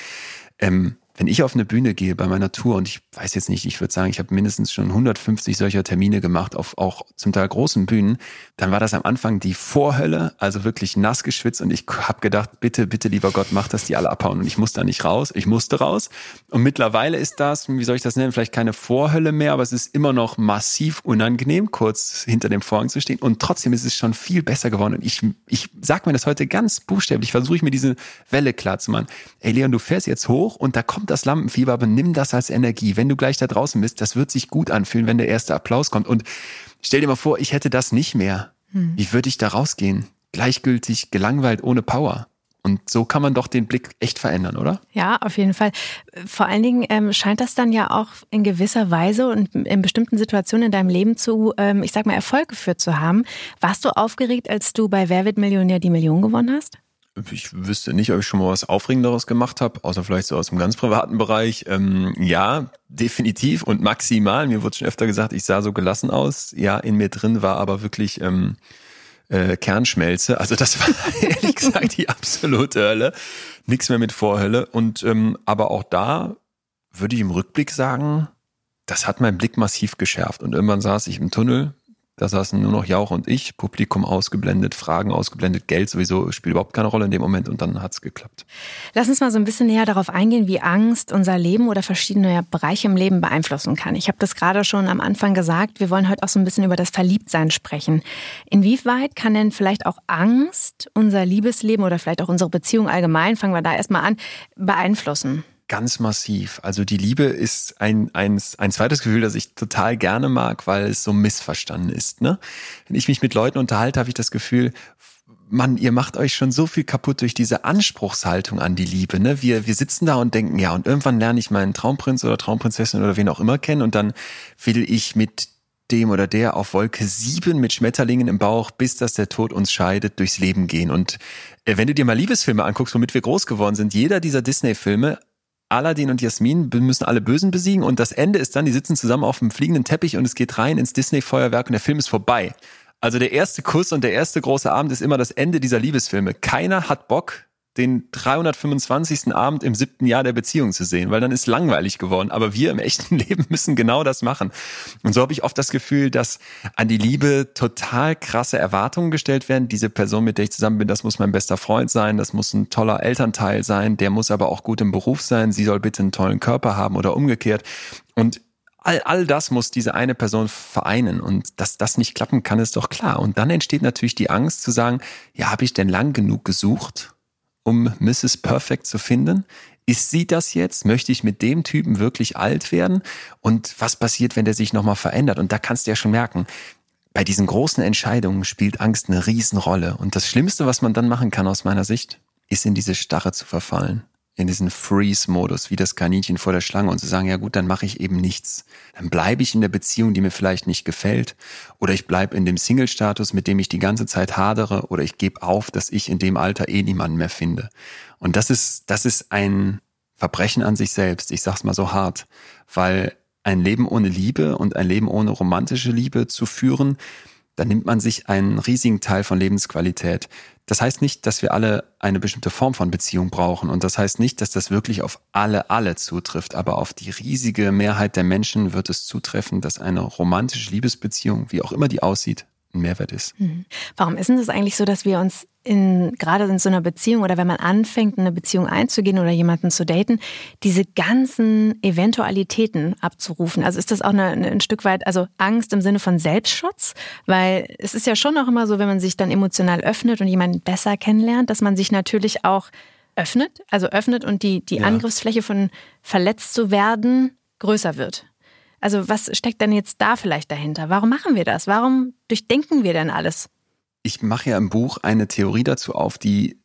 Ähm, wenn ich auf eine Bühne gehe bei meiner Tour und ich weiß jetzt nicht, ich würde sagen, ich habe mindestens schon 150 solcher Termine gemacht auf auch zum Teil großen Bühnen, dann war das am Anfang die Vorhölle, also wirklich nass geschwitzt und ich habe gedacht, bitte, bitte lieber Gott, mach, dass die alle abhauen und ich muss da nicht raus, ich musste raus. Und mittlerweile ist das, wie soll ich das nennen, vielleicht keine Vorhölle mehr, aber es ist immer noch massiv unangenehm, kurz hinter dem Vorhang zu stehen. Und trotzdem ist es schon viel besser geworden. Und ich, ich sag mir das heute ganz buchstäblich, versuche ich mir diese Welle klar zu machen. Ey Leon, du fährst jetzt hoch und da kommt kommt das Lampenfieber, aber nimm das als Energie. Wenn du gleich da draußen bist, das wird sich gut anfühlen, wenn der erste Applaus kommt. Und stell dir mal vor, ich hätte das nicht mehr. Hm. Wie würde ich da rausgehen? Gleichgültig, gelangweilt, ohne Power. Und so kann man doch den Blick echt verändern, oder? Ja, auf jeden Fall. Vor allen Dingen ähm, scheint das dann ja auch in gewisser Weise und in bestimmten Situationen in deinem Leben zu, ähm, ich sag mal, Erfolg geführt zu haben. Warst du aufgeregt, als du bei Wer wird Millionär die Million gewonnen hast? Ich wüsste nicht, ob ich schon mal was Aufregenderes gemacht habe, außer vielleicht so aus dem ganz privaten Bereich. Ähm, ja, definitiv und maximal. Mir wurde schon öfter gesagt, ich sah so gelassen aus. Ja, in mir drin war aber wirklich ähm, äh, Kernschmelze. Also das war ehrlich gesagt die absolute Hölle. Nichts mehr mit Vorhölle. Und ähm, aber auch da würde ich im Rückblick sagen, das hat meinen Blick massiv geschärft. Und irgendwann saß ich im Tunnel da saßen nur noch Jauch und ich, Publikum ausgeblendet, Fragen ausgeblendet, Geld sowieso spielt überhaupt keine Rolle in dem Moment und dann hat's geklappt. Lass uns mal so ein bisschen näher darauf eingehen, wie Angst unser Leben oder verschiedene Bereiche im Leben beeinflussen kann. Ich habe das gerade schon am Anfang gesagt, wir wollen heute auch so ein bisschen über das Verliebtsein sprechen. Inwieweit kann denn vielleicht auch Angst unser Liebesleben oder vielleicht auch unsere Beziehung allgemein, fangen wir da erstmal an, beeinflussen? Ganz massiv. Also die Liebe ist ein, ein, ein zweites Gefühl, das ich total gerne mag, weil es so missverstanden ist. Ne? Wenn ich mich mit Leuten unterhalte, habe ich das Gefühl, Mann, ihr macht euch schon so viel kaputt durch diese Anspruchshaltung an die Liebe. Ne? Wir, wir sitzen da und denken, ja, und irgendwann lerne ich meinen Traumprinz oder Traumprinzessin oder wen auch immer kennen und dann will ich mit dem oder der auf Wolke sieben mit Schmetterlingen im Bauch, bis dass der Tod uns scheidet, durchs Leben gehen. Und äh, wenn du dir mal Liebesfilme anguckst, womit wir groß geworden sind, jeder dieser Disney-Filme Aladdin und Jasmin müssen alle Bösen besiegen und das Ende ist dann, die sitzen zusammen auf dem fliegenden Teppich und es geht rein ins Disney-Feuerwerk und der Film ist vorbei. Also der erste Kuss und der erste große Abend ist immer das Ende dieser Liebesfilme. Keiner hat Bock, den 325. Abend im siebten Jahr der Beziehung zu sehen, weil dann ist langweilig geworden. Aber wir im echten Leben müssen genau das machen. Und so habe ich oft das Gefühl, dass an die Liebe total krasse Erwartungen gestellt werden. Diese Person, mit der ich zusammen bin, das muss mein bester Freund sein, das muss ein toller Elternteil sein, der muss aber auch gut im Beruf sein, sie soll bitte einen tollen Körper haben oder umgekehrt. Und all, all das muss diese eine Person vereinen und dass das nicht klappen kann, ist doch klar. Und dann entsteht natürlich die Angst zu sagen, ja, habe ich denn lang genug gesucht? Um Mrs. Perfect zu finden? Ist sie das jetzt? Möchte ich mit dem Typen wirklich alt werden? Und was passiert, wenn der sich nochmal verändert? Und da kannst du ja schon merken, bei diesen großen Entscheidungen spielt Angst eine Riesenrolle. Und das Schlimmste, was man dann machen kann aus meiner Sicht, ist in diese Starre zu verfallen in diesen Freeze-Modus, wie das Kaninchen vor der Schlange und zu sagen, ja gut, dann mache ich eben nichts. Dann bleibe ich in der Beziehung, die mir vielleicht nicht gefällt, oder ich bleibe in dem Single-Status, mit dem ich die ganze Zeit hadere, oder ich gebe auf, dass ich in dem Alter eh niemanden mehr finde. Und das ist, das ist ein Verbrechen an sich selbst. Ich sag's mal so hart, weil ein Leben ohne Liebe und ein Leben ohne romantische Liebe zu führen, dann nimmt man sich einen riesigen Teil von Lebensqualität. Das heißt nicht, dass wir alle eine bestimmte Form von Beziehung brauchen. Und das heißt nicht, dass das wirklich auf alle, alle zutrifft. Aber auf die riesige Mehrheit der Menschen wird es zutreffen, dass eine romantische Liebesbeziehung, wie auch immer die aussieht, ein Mehrwert ist. Mhm. Warum ist es eigentlich so, dass wir uns in, gerade in so einer Beziehung oder wenn man anfängt, eine Beziehung einzugehen oder jemanden zu daten, diese ganzen Eventualitäten abzurufen? Also ist das auch eine, eine, ein Stück weit, also Angst im Sinne von Selbstschutz? Weil es ist ja schon auch immer so, wenn man sich dann emotional öffnet und jemanden besser kennenlernt, dass man sich natürlich auch öffnet, also öffnet und die, die ja. Angriffsfläche von verletzt zu werden größer wird. Also was steckt denn jetzt da vielleicht dahinter? Warum machen wir das? Warum durchdenken wir denn alles? Ich mache ja im Buch eine Theorie dazu auf, die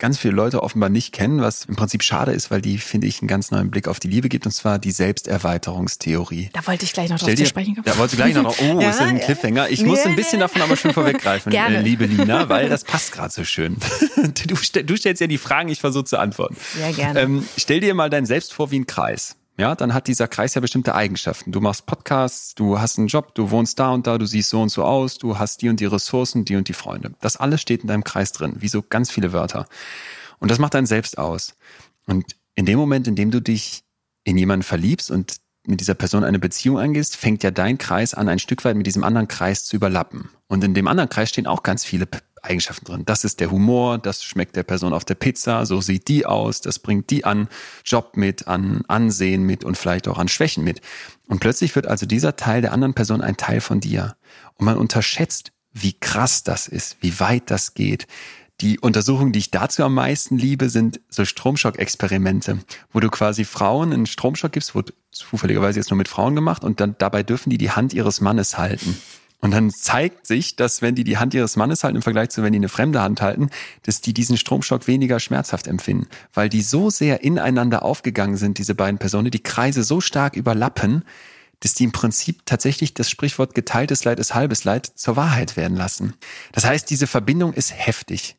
ganz viele Leute offenbar nicht kennen, was im Prinzip schade ist, weil die, finde ich, einen ganz neuen Blick auf die Liebe gibt, und zwar die Selbsterweiterungstheorie. Da wollte ich gleich noch drauf zu sprechen kommen. Da wollte ich gleich noch, oh, ja, ist das ein Cliffhanger? Ich muss ein bisschen davon aber schon vorweggreifen, äh, liebe Lina, weil das passt gerade so schön. Du, du, stellst ja die Fragen, ich versuche zu antworten. Sehr gerne. Ähm, stell dir mal dein Selbst vor wie ein Kreis. Ja, dann hat dieser Kreis ja bestimmte Eigenschaften. Du machst Podcasts, du hast einen Job, du wohnst da und da, du siehst so und so aus, du hast die und die Ressourcen, die und die Freunde. Das alles steht in deinem Kreis drin, wie so ganz viele Wörter. Und das macht dein Selbst aus. Und in dem Moment, in dem du dich in jemanden verliebst und mit dieser Person eine Beziehung eingehst, fängt ja dein Kreis an, ein Stück weit mit diesem anderen Kreis zu überlappen. Und in dem anderen Kreis stehen auch ganz viele Eigenschaften drin. Das ist der Humor, das schmeckt der Person auf der Pizza, so sieht die aus, das bringt die an Job mit, an Ansehen mit und vielleicht auch an Schwächen mit. Und plötzlich wird also dieser Teil der anderen Person ein Teil von dir. Und man unterschätzt, wie krass das ist, wie weit das geht, die Untersuchungen, die ich dazu am meisten liebe, sind so Stromschock-Experimente, wo du quasi Frauen einen Stromschock gibst, wurde zufälligerweise jetzt nur mit Frauen gemacht und dann dabei dürfen die die Hand ihres Mannes halten. Und dann zeigt sich, dass wenn die die Hand ihres Mannes halten im Vergleich zu wenn die eine fremde Hand halten, dass die diesen Stromschock weniger schmerzhaft empfinden, weil die so sehr ineinander aufgegangen sind, diese beiden Personen, die Kreise so stark überlappen, dass die im Prinzip tatsächlich das Sprichwort geteiltes Leid ist halbes Leid zur Wahrheit werden lassen. Das heißt, diese Verbindung ist heftig.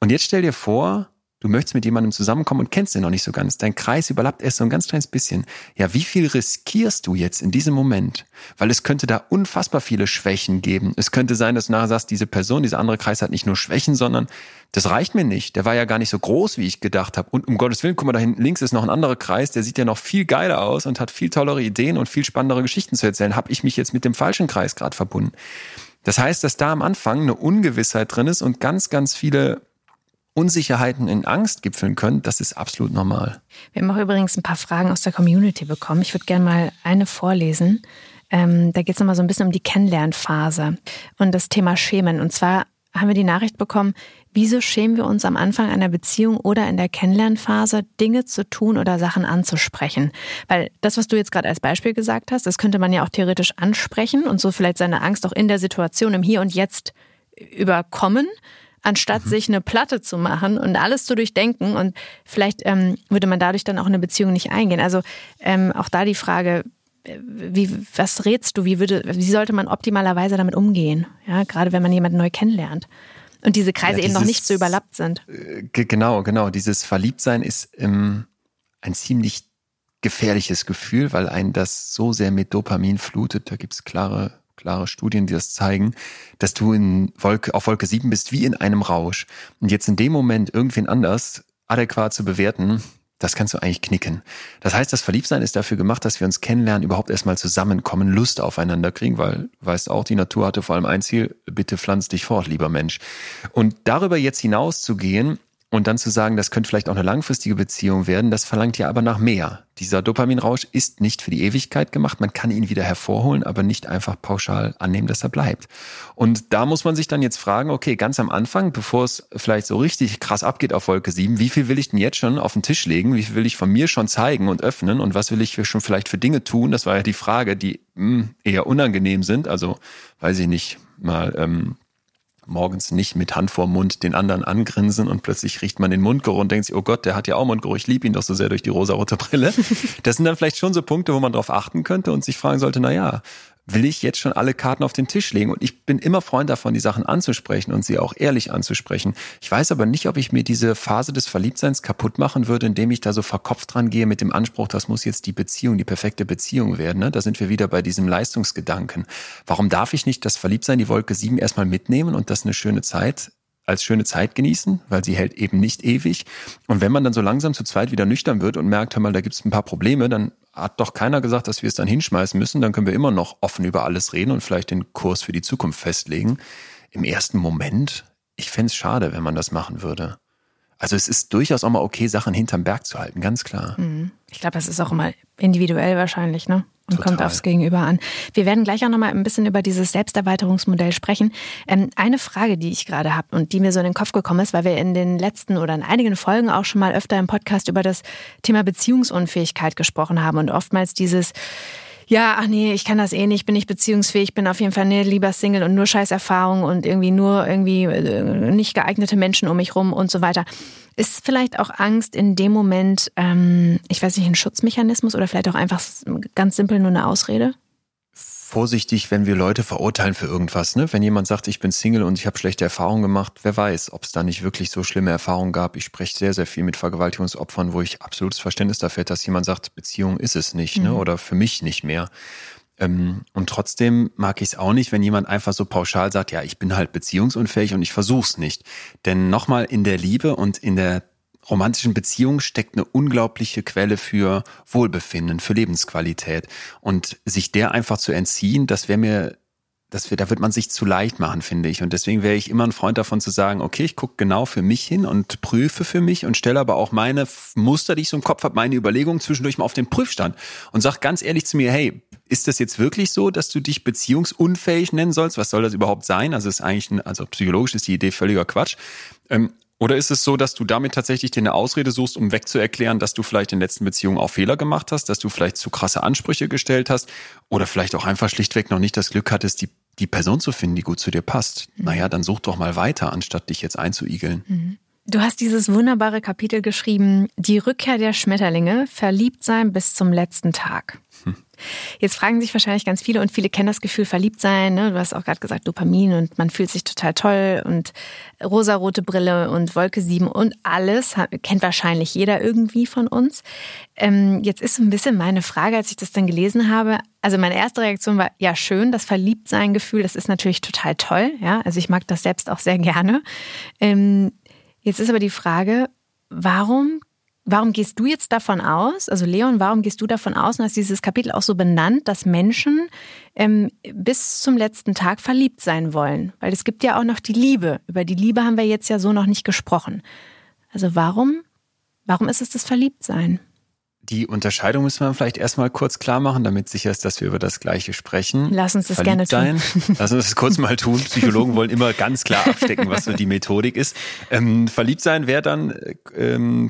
Und jetzt stell dir vor, du möchtest mit jemandem zusammenkommen und kennst den noch nicht so ganz. Dein Kreis überlappt erst so ein ganz kleines bisschen. Ja, wie viel riskierst du jetzt in diesem Moment? Weil es könnte da unfassbar viele Schwächen geben. Es könnte sein, dass du nachher sagst, diese Person, dieser andere Kreis hat nicht nur Schwächen, sondern das reicht mir nicht. Der war ja gar nicht so groß, wie ich gedacht habe. Und um Gottes Willen, guck mal, da hinten links ist noch ein anderer Kreis, der sieht ja noch viel geiler aus und hat viel tollere Ideen und viel spannendere Geschichten zu erzählen. Habe ich mich jetzt mit dem falschen Kreis gerade verbunden? Das heißt, dass da am Anfang eine Ungewissheit drin ist und ganz, ganz viele Unsicherheiten in Angst gipfeln können, das ist absolut normal. Wir haben auch übrigens ein paar Fragen aus der Community bekommen. Ich würde gerne mal eine vorlesen. Ähm, da geht es nochmal so ein bisschen um die Kennenlernphase und das Thema Schämen. Und zwar haben wir die Nachricht bekommen, wieso schämen wir uns am Anfang einer Beziehung oder in der Kennenlernphase, Dinge zu tun oder Sachen anzusprechen? Weil das, was du jetzt gerade als Beispiel gesagt hast, das könnte man ja auch theoretisch ansprechen und so vielleicht seine Angst auch in der Situation im Hier und Jetzt überkommen anstatt mhm. sich eine Platte zu machen und alles zu durchdenken. Und vielleicht ähm, würde man dadurch dann auch eine Beziehung nicht eingehen. Also ähm, auch da die Frage, äh, wie, was rätst du? Wie würde, wie sollte man optimalerweise damit umgehen? Ja, gerade wenn man jemanden neu kennenlernt. Und diese Kreise ja, dieses, eben noch nicht so überlappt sind. Äh, genau, genau. Dieses Verliebtsein ist ähm, ein ziemlich gefährliches Gefühl, weil einen das so sehr mit Dopamin flutet. Da gibt's klare klare Studien, die das zeigen, dass du in Wolke, auf Wolke 7 bist wie in einem Rausch. Und jetzt in dem Moment irgendwen anders adäquat zu bewerten, das kannst du eigentlich knicken. Das heißt, das Verliebtsein ist dafür gemacht, dass wir uns kennenlernen, überhaupt erstmal zusammenkommen, Lust aufeinander kriegen, weil, weißt auch, die Natur hatte vor allem ein Ziel, bitte pflanz dich fort, lieber Mensch. Und darüber jetzt hinauszugehen, und dann zu sagen, das könnte vielleicht auch eine langfristige Beziehung werden, das verlangt ja aber nach mehr. Dieser Dopaminrausch ist nicht für die Ewigkeit gemacht. Man kann ihn wieder hervorholen, aber nicht einfach pauschal annehmen, dass er bleibt. Und da muss man sich dann jetzt fragen, okay, ganz am Anfang, bevor es vielleicht so richtig krass abgeht auf Wolke 7, wie viel will ich denn jetzt schon auf den Tisch legen? Wie viel will ich von mir schon zeigen und öffnen? Und was will ich schon vielleicht für Dinge tun? Das war ja die Frage, die mh, hm, eher unangenehm sind. Also, weiß ich nicht, mal ähm, morgens nicht mit Hand vor Mund den anderen angrinsen und plötzlich riecht man den Mundgeruch und denkt sich, oh Gott, der hat ja auch Mundgeruch, ich liebe ihn doch so sehr durch die rosarote Brille. Das sind dann vielleicht schon so Punkte, wo man drauf achten könnte und sich fragen sollte, na ja, will ich jetzt schon alle Karten auf den Tisch legen. Und ich bin immer Freund davon, die Sachen anzusprechen und sie auch ehrlich anzusprechen. Ich weiß aber nicht, ob ich mir diese Phase des Verliebtseins kaputt machen würde, indem ich da so verkopft dran gehe mit dem Anspruch, das muss jetzt die Beziehung, die perfekte Beziehung werden. Ne? Da sind wir wieder bei diesem Leistungsgedanken. Warum darf ich nicht das Verliebtsein, die Wolke 7 erstmal mitnehmen und das eine schöne Zeit als schöne Zeit genießen, weil sie hält eben nicht ewig. Und wenn man dann so langsam zu zweit wieder nüchtern wird und merkt, hör mal, da gibt es ein paar Probleme, dann hat doch keiner gesagt, dass wir es dann hinschmeißen müssen. Dann können wir immer noch offen über alles reden und vielleicht den Kurs für die Zukunft festlegen. Im ersten Moment, ich fände es schade, wenn man das machen würde. Also es ist durchaus auch mal okay, Sachen hinterm Berg zu halten, ganz klar. Mhm. Ich glaube, das ist auch immer individuell wahrscheinlich, ne? Total. kommt aufs Gegenüber an. Wir werden gleich auch noch mal ein bisschen über dieses Selbsterweiterungsmodell sprechen. Ähm, eine Frage, die ich gerade habe und die mir so in den Kopf gekommen ist, weil wir in den letzten oder in einigen Folgen auch schon mal öfter im Podcast über das Thema Beziehungsunfähigkeit gesprochen haben und oftmals dieses ja, ach nee, ich kann das eh nicht, bin nicht beziehungsfähig, bin auf jeden Fall nee, lieber Single und nur Scheißerfahrung und irgendwie nur irgendwie äh, nicht geeignete Menschen um mich rum und so weiter. Ist vielleicht auch Angst in dem Moment, ähm, ich weiß nicht, ein Schutzmechanismus oder vielleicht auch einfach ganz simpel nur eine Ausrede? Vorsichtig, wenn wir Leute verurteilen für irgendwas. Ne? Wenn jemand sagt, ich bin Single und ich habe schlechte Erfahrungen gemacht, wer weiß, ob es da nicht wirklich so schlimme Erfahrungen gab. Ich spreche sehr, sehr viel mit Vergewaltigungsopfern, wo ich absolutes Verständnis dafür hätte, dass jemand sagt, Beziehung ist es nicht ne? mhm. ne? oder für mich nicht mehr. Ähm, und trotzdem mag ich es auch nicht, wenn jemand einfach so pauschal sagt, ja, ich bin halt beziehungsunfähig und ich versuch's nicht. Denn nochmal in der Liebe und in der romantischen Beziehung steckt eine unglaubliche Quelle für Wohlbefinden, für Lebensqualität. Und sich der einfach zu entziehen, das wäre mir, das wär, da wird man sich zu leicht machen, finde ich. Und deswegen wäre ich immer ein Freund davon zu sagen, okay, ich gucke genau für mich hin und prüfe für mich und stelle aber auch meine Muster, die ich so im Kopf habe, meine Überlegungen zwischendurch mal auf den Prüfstand und sag ganz ehrlich zu mir, hey, ist das jetzt wirklich so, dass du dich beziehungsunfähig nennen sollst? Was soll das überhaupt sein? Also ist eigentlich, ein, also psychologisch ist die Idee völliger Quatsch. Ähm, oder ist es so, dass du damit tatsächlich dir eine Ausrede suchst, um wegzuerklären, dass du vielleicht in den letzten Beziehungen auch Fehler gemacht hast, dass du vielleicht zu krasse Ansprüche gestellt hast oder vielleicht auch einfach schlichtweg noch nicht das Glück hattest, die, die Person zu finden, die gut zu dir passt? Mhm. Naja, dann such doch mal weiter, anstatt dich jetzt einzuigeln. Mhm. Du hast dieses wunderbare Kapitel geschrieben, die Rückkehr der Schmetterlinge, verliebt sein bis zum letzten Tag. Jetzt fragen sich wahrscheinlich ganz viele und viele kennen das Gefühl verliebt sein. Ne? Du hast auch gerade gesagt Dopamin und man fühlt sich total toll und rosarote Brille und Wolke 7 und alles kennt wahrscheinlich jeder irgendwie von uns. Ähm, jetzt ist so ein bisschen meine Frage, als ich das dann gelesen habe. Also meine erste Reaktion war ja schön, das Verliebtsein-Gefühl, das ist natürlich total toll. Ja, also ich mag das selbst auch sehr gerne. Ähm, jetzt ist aber die Frage, warum Warum gehst du jetzt davon aus, also Leon, warum gehst du davon aus und hast dieses Kapitel auch so benannt, dass Menschen ähm, bis zum letzten Tag verliebt sein wollen? Weil es gibt ja auch noch die Liebe. Über die Liebe haben wir jetzt ja so noch nicht gesprochen. Also warum, warum ist es das Verliebtsein? Die Unterscheidung müssen wir vielleicht erstmal kurz klar machen, damit sicher ist, dass wir über das Gleiche sprechen. Lass uns das Verliebt gerne tun. Lass uns das kurz mal tun. Psychologen wollen immer ganz klar abstecken, was so die Methodik ist. Ähm, verliebt sein wäre dann ähm,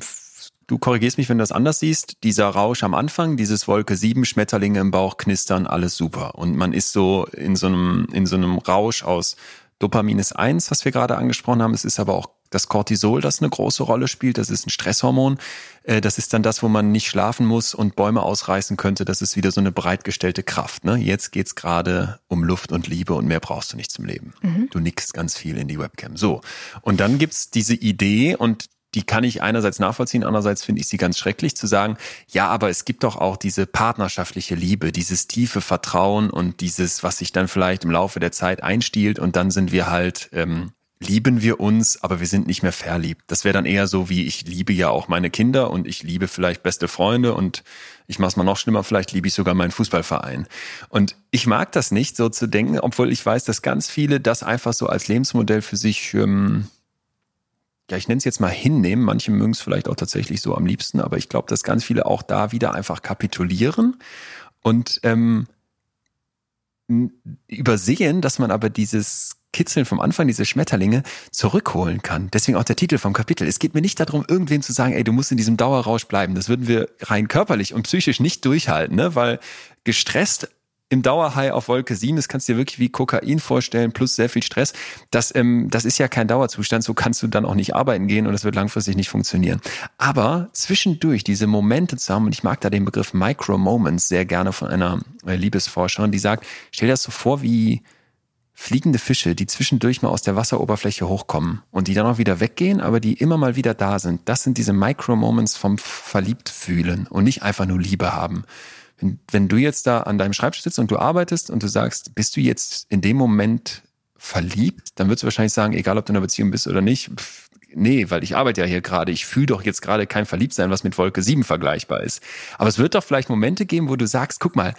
du korrigierst mich, wenn du das anders siehst, dieser Rausch am Anfang, dieses Wolke 7, Schmetterlinge im Bauch, knistern, alles super. Und man ist so in so einem, in so einem Rausch aus Dopamin ist eins, was wir gerade angesprochen haben. Es ist aber auch das Cortisol, das eine große Rolle spielt. Das ist ein Stresshormon. Äh, das ist dann das, wo man nicht schlafen muss und Bäume ausreißen könnte. Das ist wieder so eine bereitgestellte Kraft. Ne? Jetzt geht's gerade um Luft und Liebe und mehr brauchst du nicht zum Leben. Mhm. Du nickst ganz viel in die Webcam. So. Und dann gibt's diese Idee und die kann ich einerseits nachvollziehen, andererseits finde ich sie ganz schrecklich zu sagen, ja, aber es gibt doch auch diese partnerschaftliche Liebe, dieses tiefe Vertrauen und dieses, was sich dann vielleicht im Laufe der Zeit einstiehlt und dann sind wir halt, ähm, lieben wir uns, aber wir sind nicht mehr verliebt. Das wäre dann eher so wie, ich liebe ja auch meine Kinder und ich liebe vielleicht beste Freunde und ich mache es mal noch schlimmer, vielleicht liebe ich sogar meinen Fußballverein. Und ich mag das nicht, so zu denken, obwohl ich weiß, dass ganz viele das einfach so als Lebensmodell für sich ähm, ja, ich nenne es jetzt mal hinnehmen. Manche mögen es vielleicht auch tatsächlich so am liebsten, aber ich glaube, dass ganz viele auch da wieder einfach kapitulieren und ähm, übersehen, dass man aber dieses Kitzeln vom Anfang, diese Schmetterlinge, zurückholen kann. Deswegen auch der Titel vom Kapitel. Es geht mir nicht darum, irgendwem zu sagen, ey, du musst in diesem Dauerrausch bleiben. Das würden wir rein körperlich und psychisch nicht durchhalten, ne? weil gestresst im Dauerhigh auf Wolke 7, das kannst du dir wirklich wie Kokain vorstellen, plus sehr viel Stress. Das, ähm, das ist ja kein Dauerzustand, so kannst du dann auch nicht arbeiten gehen und das wird langfristig nicht funktionieren. Aber zwischendurch diese Momente zu haben, und ich mag da den Begriff Micro-Moments sehr gerne von einer äh, Liebesforscherin, die sagt, stell dir das so vor wie fliegende Fische, die zwischendurch mal aus der Wasseroberfläche hochkommen und die dann auch wieder weggehen, aber die immer mal wieder da sind. Das sind diese Micro-Moments vom Verliebtfühlen und nicht einfach nur Liebe haben. Wenn, wenn du jetzt da an deinem Schreibtisch sitzt und du arbeitest und du sagst, bist du jetzt in dem Moment verliebt, dann würdest du wahrscheinlich sagen, egal ob du in einer Beziehung bist oder nicht, pff, nee, weil ich arbeite ja hier gerade, ich fühle doch jetzt gerade kein Verliebtsein, was mit Wolke 7 vergleichbar ist. Aber es wird doch vielleicht Momente geben, wo du sagst, guck mal,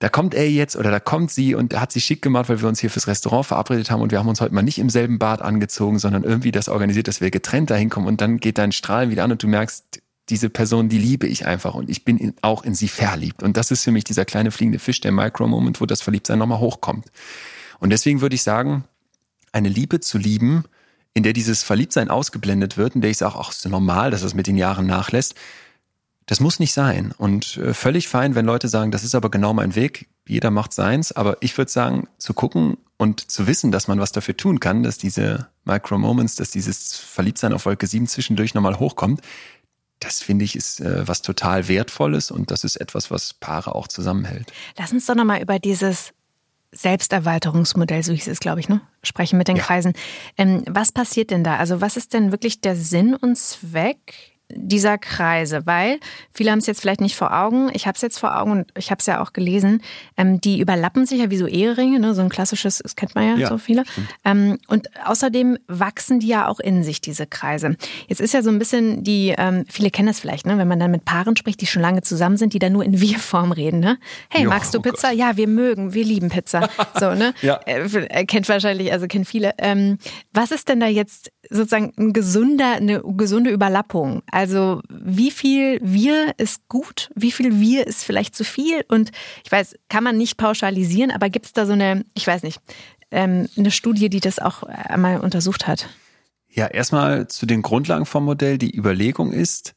da kommt er jetzt oder da kommt sie und hat sich schick gemacht, weil wir uns hier fürs Restaurant verabredet haben und wir haben uns heute mal nicht im selben Bad angezogen, sondern irgendwie das organisiert, dass wir getrennt dahin kommen und dann geht dein Strahlen wieder an und du merkst, diese Person, die liebe ich einfach und ich bin in, auch in sie verliebt. Und das ist für mich dieser kleine fliegende Fisch, der Micro-Moment, wo das Verliebtsein nochmal hochkommt. Und deswegen würde ich sagen, eine Liebe zu lieben, in der dieses Verliebtsein ausgeblendet wird, in der ich sage, ach, ist normal, dass es mit den Jahren nachlässt, Das muss nicht sein. Und äh, völlig fein, wenn Leute sagen, das ist aber genau mein Weg. Jeder macht seins. Aber ich würde sagen, zu gucken und zu wissen, dass man was dafür tun kann, dass diese Micro-Moments, dass dieses Verliebtsein auf Wolke 7 zwischendurch nochmal hochkommt, das finde ich ist äh, was total Wertvolles und das ist etwas, was Paare auch zusammenhält. Lass uns doch nochmal über dieses Selbsterweiterungsmodell, so hieß es, glaube ich, ne? Sprechen mit den ja. Kreisen. Ähm, was passiert denn da? Also, was ist denn wirklich der Sinn und Zweck dieser Kreise, weil viele haben es jetzt vielleicht nicht vor Augen, ich habe es jetzt vor Augen und ich habe es ja auch gelesen, ähm, die überlappen sich ja wie so Eheringe, ne? so ein klassisches, das kennt man ja, ja so viele. Ähm, und außerdem wachsen die ja auch in sich, diese Kreise. Jetzt ist ja so ein bisschen die, ähm, viele kennen das vielleicht, ne? wenn man dann mit Paaren spricht, die schon lange zusammen sind, die dann nur in Wir-Form reden. Ne? Hey, jo, magst du oh Pizza? Oh ja, wir mögen, wir lieben Pizza. So, ne? ja. äh, kennt wahrscheinlich, also kennt viele. Ähm, was ist denn da jetzt sozusagen ein gesunder, eine gesunde Überlappung? Also wie viel wir ist gut, wie viel wir ist vielleicht zu viel? Und ich weiß, kann man nicht pauschalisieren, aber gibt es da so eine, ich weiß nicht, ähm, eine Studie, die das auch einmal untersucht hat? Ja, erstmal zu den Grundlagen vom Modell. Die Überlegung ist,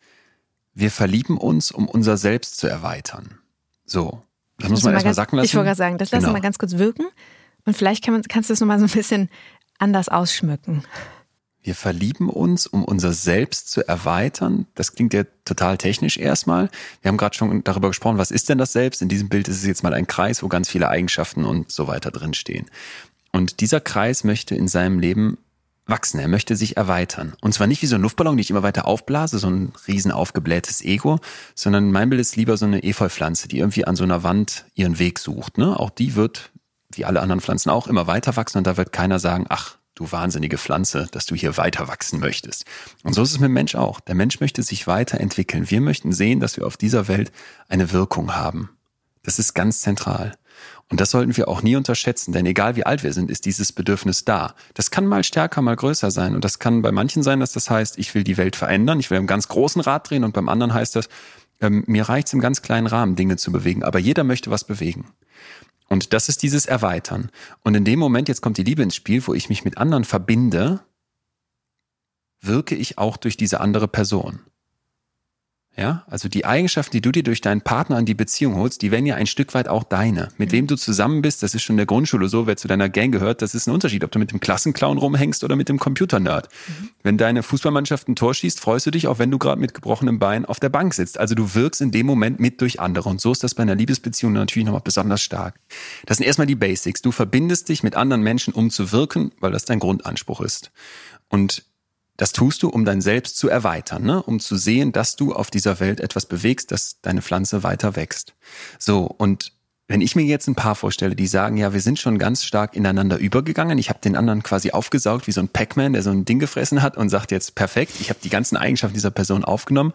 wir verlieben uns, um unser Selbst zu erweitern. So. Das, muss man erstmal sacken lassen. Ich wollte gerade sagen, das lassen wir genau. mal ganz kurz wirken. Und vielleicht kann man, kannst du das nochmal so ein bisschen anders ausschmücken. Wir verlieben uns, um unser Selbst zu erweitern. Das klingt ja total technisch erstmal. Wir haben gerade schon darüber gesprochen, was ist denn das Selbst? In diesem Bild ist es jetzt mal ein Kreis, wo ganz viele Eigenschaften und so weiter drinstehen. Und dieser Kreis möchte in seinem Leben wachsen. Er möchte sich erweitern. Und zwar nicht wie so ein Luftballon, den ich immer weiter aufblase, so ein riesen aufgeblähtes Ego, sondern mein Bild ist lieber so eine Efeupflanze, die irgendwie an so einer Wand ihren Weg sucht. Ne? Auch die wird, wie alle anderen Pflanzen auch, immer weiter wachsen und da wird keiner sagen, ach, du wahnsinnige Pflanze, dass du hier weiter wachsen möchtest. Und so ist es mit dem Mensch auch. Der Mensch möchte sich weiterentwickeln. Wir möchten sehen, dass wir auf dieser Welt eine Wirkung haben. Das ist ganz zentral. Und das sollten wir auch nie unterschätzen, denn egal wie alt wir sind, ist dieses Bedürfnis da. Das kann mal stärker, mal größer sein. Und das kann bei manchen sein, dass das heißt, ich will die Welt verändern, ich will im ganz großen Rad drehen und beim anderen heißt das, ähm, mir reicht es im ganz kleinen Rahmen, Dinge zu bewegen. Aber jeder möchte was bewegen. Und das ist dieses Erweitern. Und in dem Moment, jetzt kommt die Liebe ins Spiel, wo ich mich mit anderen verbinde, wirke ich auch durch diese andere Person. Ja, also die Eigenschaften, die du dir durch deinen Partner an die Beziehung holst, die werden ja ein Stück weit auch deine. Mit wem du zusammen bist, das ist schon in der Grundschule so, wer zu deiner Gang gehört, das ist ein Unterschied, ob du mit dem Klassenclown rumhängst oder mit dem Computernerd. Mhm. Wenn deine Fußballmannschaft ein Tor schießt, freust du dich, auch wenn du gerade mit gebrochenem Bein auf der Bank sitzt. Also du wirkst in dem Moment mit durch andere. Und so ist das bei einer Liebesbeziehung natürlich nochmal besonders stark. Das sind erstmal die Basics. Du verbindest dich mit anderen Menschen, um zu wirken, weil das dein Grundanspruch ist. Und das tust du, um dein Selbst zu erweitern, ne? um zu sehen, dass du auf dieser Welt etwas bewegst, dass deine Pflanze weiter wächst. So, und wenn ich mir jetzt ein Paar vorstelle, die sagen, ja, wir sind schon ganz stark ineinander übergegangen, ich habe den anderen quasi aufgesaugt wie so ein Pac-Man, der so ein Ding gefressen hat und sagt jetzt, perfekt, ich habe die ganzen Eigenschaften dieser Person aufgenommen,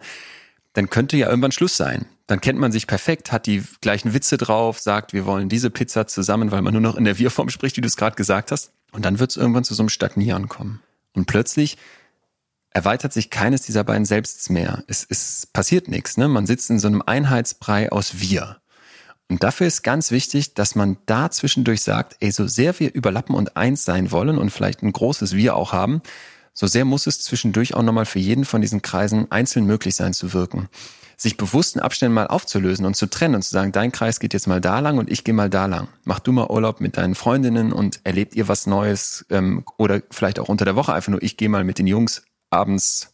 dann könnte ja irgendwann Schluss sein. Dann kennt man sich perfekt, hat die gleichen Witze drauf, sagt, wir wollen diese Pizza zusammen, weil man nur noch in der Wir-Form spricht, wie du es gerade gesagt hast. Und dann wird es irgendwann zu so einem Stagnieren kommen. Und plötzlich erweitert sich keines dieser beiden Selbsts mehr. Es, es passiert nichts. Ne? Man sitzt in so einem Einheitsbrei aus Wir. Und dafür ist ganz wichtig, dass man da zwischendurch sagt, ey, so sehr wir überlappen und eins sein wollen und vielleicht ein großes Wir auch haben, so sehr muss es zwischendurch auch nochmal für jeden von diesen Kreisen einzeln möglich sein zu wirken. Sich bewussten Abständen mal aufzulösen und zu trennen und zu sagen, dein Kreis geht jetzt mal da lang und ich gehe mal da lang. Mach du mal Urlaub mit deinen Freundinnen und erlebt ihr was Neues ähm, oder vielleicht auch unter der Woche einfach nur, ich gehe mal mit den Jungs abends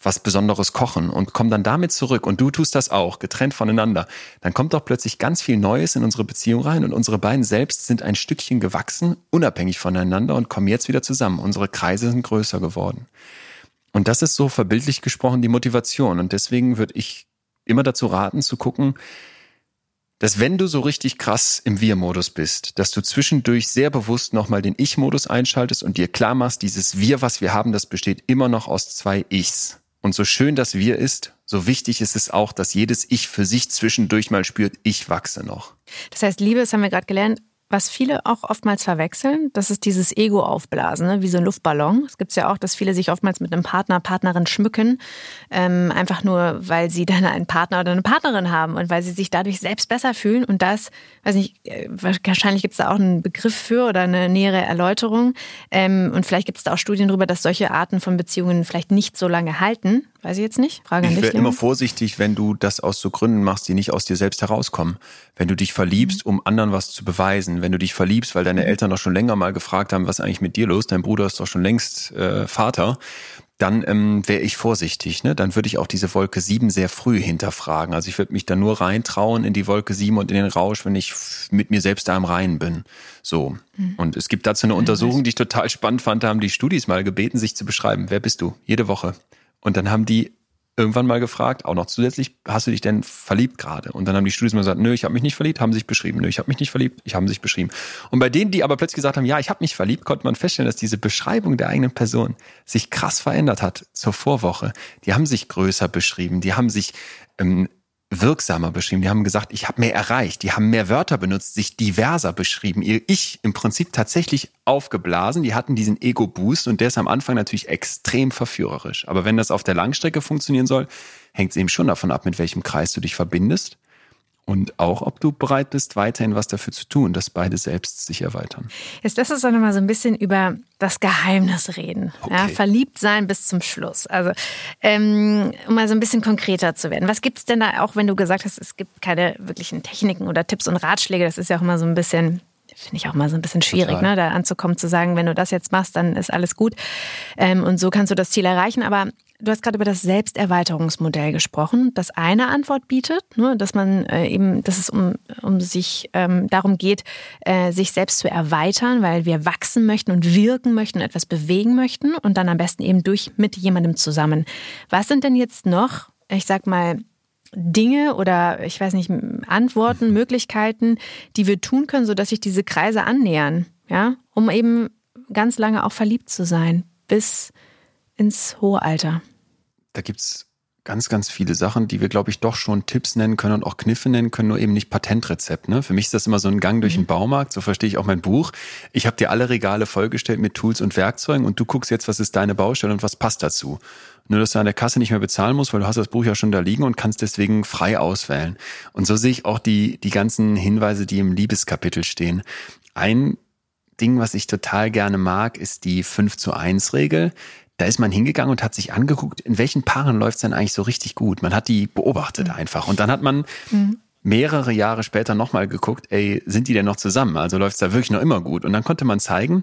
was Besonderes kochen und komm dann damit zurück und du tust das auch, getrennt voneinander, dann kommt doch plötzlich ganz viel Neues in unsere Beziehung rein und unsere beiden selbst sind ein Stückchen gewachsen, unabhängig voneinander und kommen jetzt wieder zusammen. Unsere Kreise sind größer geworden. Und das ist so verbildlich gesprochen die Motivation und deswegen würde ich immer dazu raten zu gucken, dass wenn du so richtig krass im Wir-Modus bist, dass du zwischendurch sehr bewusst nochmal den Ich-Modus einschaltest und dir klar machst, dieses Wir, was wir haben, das besteht immer noch aus zwei Ichs. Und so schön das Wir ist, so wichtig ist es auch, dass jedes Ich für sich zwischendurch mal spürt, ich wachse noch. Das heißt, Liebe, das haben wir gerade gelernt, was viele auch oftmals verwechseln, das ist dieses Ego aufblasen, ne? wie so ein Luftballon. Es gibt ja auch, dass viele sich oftmals mit einem Partner, Partnerin schmücken, ähm, einfach nur, weil sie dann einen Partner oder eine Partnerin haben und weil sie sich dadurch selbst besser fühlen. Und das, weiß nicht, äh, wahrscheinlich gibt es da auch einen Begriff für oder eine nähere Erläuterung. Ähm, und vielleicht gibt es da auch Studien darüber, dass solche Arten von Beziehungen vielleicht nicht so lange halten, Weiß ich jetzt nicht. Frage an dich. Ich wäre immer vorsichtig, wenn du das aus so Gründen machst, die nicht aus dir selbst herauskommen. Wenn du dich verliebst, mhm. um anderen was zu beweisen. Wenn du dich verliebst, weil deine mhm. Eltern doch schon länger mal gefragt haben, was eigentlich mit dir los? Dein Bruder ist doch schon längst äh, Vater dann ähm, wäre ich vorsichtig. Ne? Dann würde ich auch diese Wolke 7 sehr früh hinterfragen. Also ich würde mich da nur reintrauen in die Wolke 7 und in den Rausch, wenn ich mit mir selbst da im Reinen bin. So. Mhm. Und es gibt dazu eine Untersuchung, die ich total spannend fand. Da haben die Studis mal gebeten, sich zu beschreiben. Wer bist du? Jede Woche. Und dann haben die irgendwann mal gefragt, auch noch zusätzlich, hast du dich denn verliebt gerade? Und dann haben die Studis mal gesagt, nö, ich habe mich nicht verliebt, haben sich beschrieben, nö, ich habe mich nicht verliebt, ich habe sich beschrieben. Und bei denen, die aber plötzlich gesagt haben, ja, ich habe mich verliebt, konnte man feststellen, dass diese Beschreibung der eigenen Person sich krass verändert hat zur Vorwoche. Die haben sich größer beschrieben, die haben sich ähm, wirksamer beschrieben. Die haben gesagt, ich habe mehr erreicht. Die haben mehr Wörter benutzt, sich diverser beschrieben. Ihr Ich im Prinzip tatsächlich aufgeblasen. Die hatten diesen Ego-Boost und der ist am Anfang natürlich extrem verführerisch. Aber wenn das auf der Langstrecke funktionieren soll, hängt es eben schon davon ab, mit welchem Kreis du dich verbindest und auch, ob du bereit bist, weiterhin was dafür zu tun, dass beide selbst sich erweitern. Jetzt lass uns doch nochmal so ein bisschen über das Geheimnis reden. Okay. Ja, verliebt sein bis zum Schluss. Also, ähm, um mal so ein bisschen konkreter zu werden. Was gibt es denn da, auch wenn du gesagt hast, es gibt keine wirklichen Techniken oder Tipps und Ratschläge, das ist ja auch immer so ein bisschen finde ich auch mal so ein bisschen schwierig, ne, da anzukommen, zu sagen, wenn du das jetzt machst, dann ist alles gut. Ähm, und so kannst du das Ziel erreichen. Aber Du hast gerade über das Selbsterweiterungsmodell gesprochen, das eine Antwort bietet, ne, dass man äh, eben, dass es um, um sich ähm, darum geht, äh, sich selbst zu erweitern, weil wir wachsen möchten und wirken möchten, etwas bewegen möchten und dann am besten eben durch mit jemandem zusammen. Was sind denn jetzt noch, ich sag mal, Dinge oder ich weiß nicht, Antworten, Möglichkeiten, die wir tun können, sodass sich diese Kreise annähern, ja, um eben ganz lange auch verliebt zu sein, bis ins hohe Alter? Da gibt es ganz, ganz viele Sachen, die wir, glaube ich, doch schon Tipps nennen können und auch Kniffe nennen können, nur eben nicht Patentrezept. Ne? Für mich ist das immer so ein Gang durch den mhm. Baumarkt, so verstehe ich auch mein Buch. Ich habe dir alle Regale vollgestellt mit Tools und Werkzeugen und du guckst jetzt, was ist deine Baustelle und was passt dazu. Nur, dass du an der Kasse nicht mehr bezahlen musst, weil du hast das Buch ja schon da liegen und kannst deswegen frei auswählen. Und so sehe ich auch die, die ganzen Hinweise, die im Liebeskapitel stehen. Ein Ding, was ich total gerne mag, ist die 5 zu 1 Regel da ist man hingegangen und hat sich angeguckt, in welchen Paaren läuft es denn eigentlich so richtig gut. Man hat die beobachtet mhm. einfach. Und dann hat man mhm. mehrere Jahre später nochmal geguckt, ey, sind die denn noch zusammen? Also läuft es da wirklich noch immer gut? Und dann konnte man zeigen,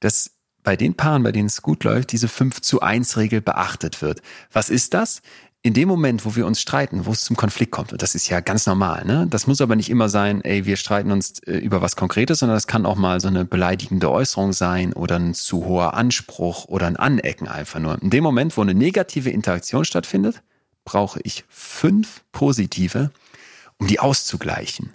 dass bei den Paaren, bei denen es gut läuft, diese 5 zu 1 Regel beachtet wird. Was ist das? In dem Moment, wo wir uns streiten, wo es zum Konflikt kommt, und das ist ja ganz normal, ne? Das muss aber nicht immer sein, ey, wir streiten uns äh, über was Konkretes, sondern das kann auch mal so eine beleidigende Äußerung sein oder ein zu hoher Anspruch oder ein Anecken einfach nur. In dem Moment, wo eine negative Interaktion stattfindet, brauche ich fünf positive, um die auszugleichen.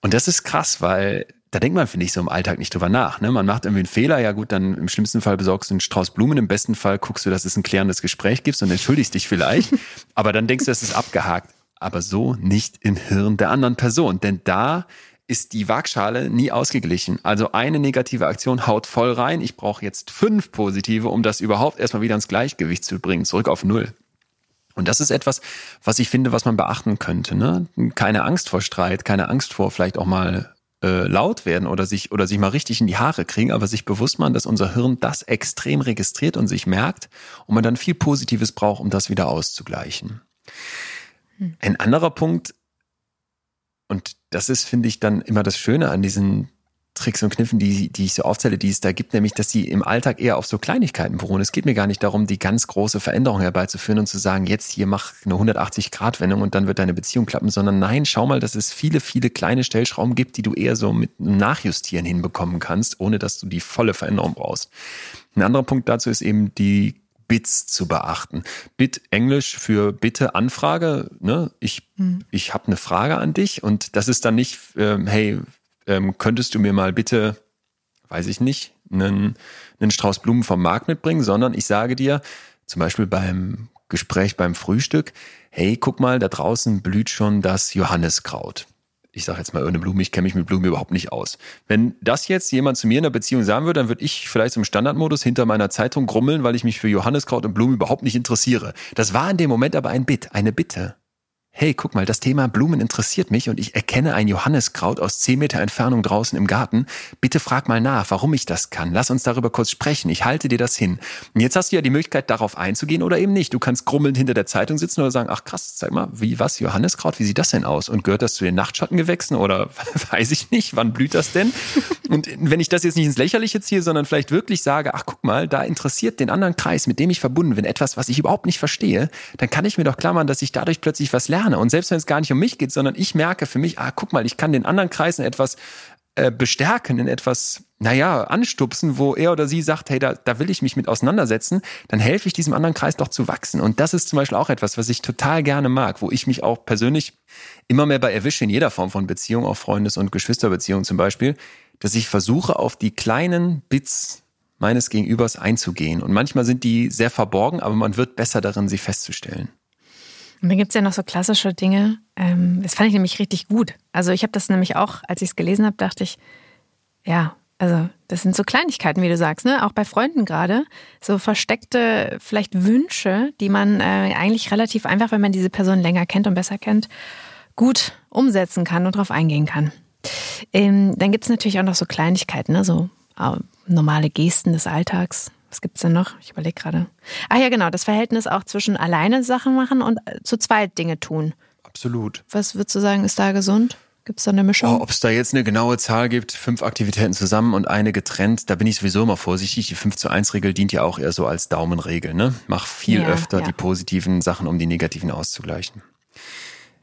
Und das ist krass, weil da denkt man, finde ich, so im Alltag nicht drüber nach. Ne? Man macht irgendwie einen Fehler, ja gut, dann im schlimmsten Fall besorgst du einen Strauß Blumen, im besten Fall guckst du, dass es ein klärendes Gespräch gibt und entschuldigst dich vielleicht, aber dann denkst du, es ist abgehakt. Aber so nicht im Hirn der anderen Person, denn da ist die Waagschale nie ausgeglichen. Also eine negative Aktion haut voll rein. Ich brauche jetzt fünf positive, um das überhaupt erstmal wieder ins Gleichgewicht zu bringen, zurück auf Null. Und das ist etwas, was ich finde, was man beachten könnte. Ne? Keine Angst vor Streit, keine Angst vor vielleicht auch mal äh, laut werden oder sich oder sich mal richtig in die Haare kriegen, aber sich bewusst machen, dass unser Hirn das extrem registriert und sich merkt und man dann viel Positives braucht, um das wieder auszugleichen. Hm. Ein anderer Punkt, und das ist, finde ich, dann immer das Schöne an diesen Tricks und Kniffen, die, die ich so aufzähle, die es da gibt, nämlich, dass sie im Alltag eher auf so Kleinigkeiten beruhen. Es geht mir gar nicht darum, die ganz große Veränderung herbeizuführen und zu sagen, jetzt hier mach eine 180-Grad-Wendung und dann wird deine Beziehung klappen, sondern nein, schau mal, dass es viele, viele kleine Stellschrauben gibt, die du eher so mit Nachjustieren hinbekommen kannst, ohne dass du die volle Veränderung brauchst. Ein anderer Punkt dazu ist eben die Bits zu beachten. Bit Englisch für Bitte Anfrage. Ne? Ich, hm. ich habe eine Frage an dich und das ist dann nicht, ähm, hey, ähm, könntest du mir mal bitte, weiß ich nicht, einen, einen Strauß Blumen vom Markt mitbringen, sondern ich sage dir, zum Beispiel beim Gespräch beim Frühstück, hey, guck mal, da draußen blüht schon das Johanniskraut. Ich sage jetzt mal irgendeine Blume, ich kenne mich mit Blumen überhaupt nicht aus. Wenn das jetzt jemand zu mir in der Beziehung sagen würde, dann würde ich vielleicht im Standardmodus hinter meiner Zeitung grummeln, weil ich mich für Johanniskraut und Blumen überhaupt nicht interessiere. Das war in dem Moment aber ein Bitt, eine Bitte hey, guck mal, das Thema Blumen interessiert mich und ich erkenne ein Johanniskraut aus zehn Meter Entfernung draußen im Garten. Bitte frag mal nach, warum ich das kann. Lass uns darüber kurz sprechen. Ich halte dir das hin. Und jetzt hast du ja die Möglichkeit, darauf einzugehen oder eben nicht. Du kannst grummelnd hinter der Zeitung sitzen oder sagen, ach krass, zeig mal, wie was, Johanniskraut, wie sieht das denn aus? Und gehört das zu den Nachtschattengewächsen oder weiß ich nicht, wann blüht das denn? Und wenn ich das jetzt nicht ins Lächerliche ziehe, sondern vielleicht wirklich sage, ach guck mal, da interessiert den anderen Kreis, mit dem ich verbunden bin, etwas, was ich überhaupt nicht verstehe, dann kann ich mir doch klar machen, dass ich dadurch plötzlich was lerne lerne. Und selbst wenn es gar nicht um mich geht, sondern ich merke für mich, ah, guck mal, ich kann den anderen Kreis in etwas äh, bestärken, in etwas, naja, anstupsen, wo er oder sie sagt, hey, da, da will ich mich mit auseinandersetzen, dann helfe ich diesem anderen Kreis doch zu wachsen. Und das ist zum Beispiel auch etwas, was ich total gerne mag, wo ich mich auch persönlich immer mehr bei erwische in jeder Form von Beziehung, auch Freundes- und Geschwisterbeziehung zum Beispiel, dass ich versuche, auf die kleinen Bits meines Gegenübers einzugehen. Und manchmal sind die sehr verborgen, aber man wird besser darin, sie festzustellen. Und dann gibt es ja noch so klassische Dinge. Ähm, das fand ich nämlich richtig gut. Also ich habe das nämlich auch, als ich es gelesen habe, dachte ich, ja, also das sind so Kleinigkeiten, wie du sagst, ne? Auch bei Freunden gerade. So versteckte vielleicht Wünsche, die man äh, eigentlich relativ einfach, wenn man diese Person länger kennt und besser kennt, gut umsetzen kann und darauf eingehen kann. Ähm, dann gibt es natürlich auch noch so Kleinigkeiten, ne? so äh, normale Gesten des Alltags. Was gibt's denn noch? Ich überlege gerade. Ah ja, genau, das Verhältnis auch zwischen alleine Sachen machen und äh, zu zweit Dinge tun. Absolut. Was würdest du sagen, ist da gesund? Gibt es da eine Mischung? Oh, Ob es da jetzt eine genaue Zahl gibt, fünf Aktivitäten zusammen und eine getrennt, da bin ich sowieso immer vorsichtig. Die 5 zu 1 Regel dient ja auch eher so als Daumenregel. Ne? Mach viel ja, öfter ja. die positiven Sachen, um die negativen auszugleichen.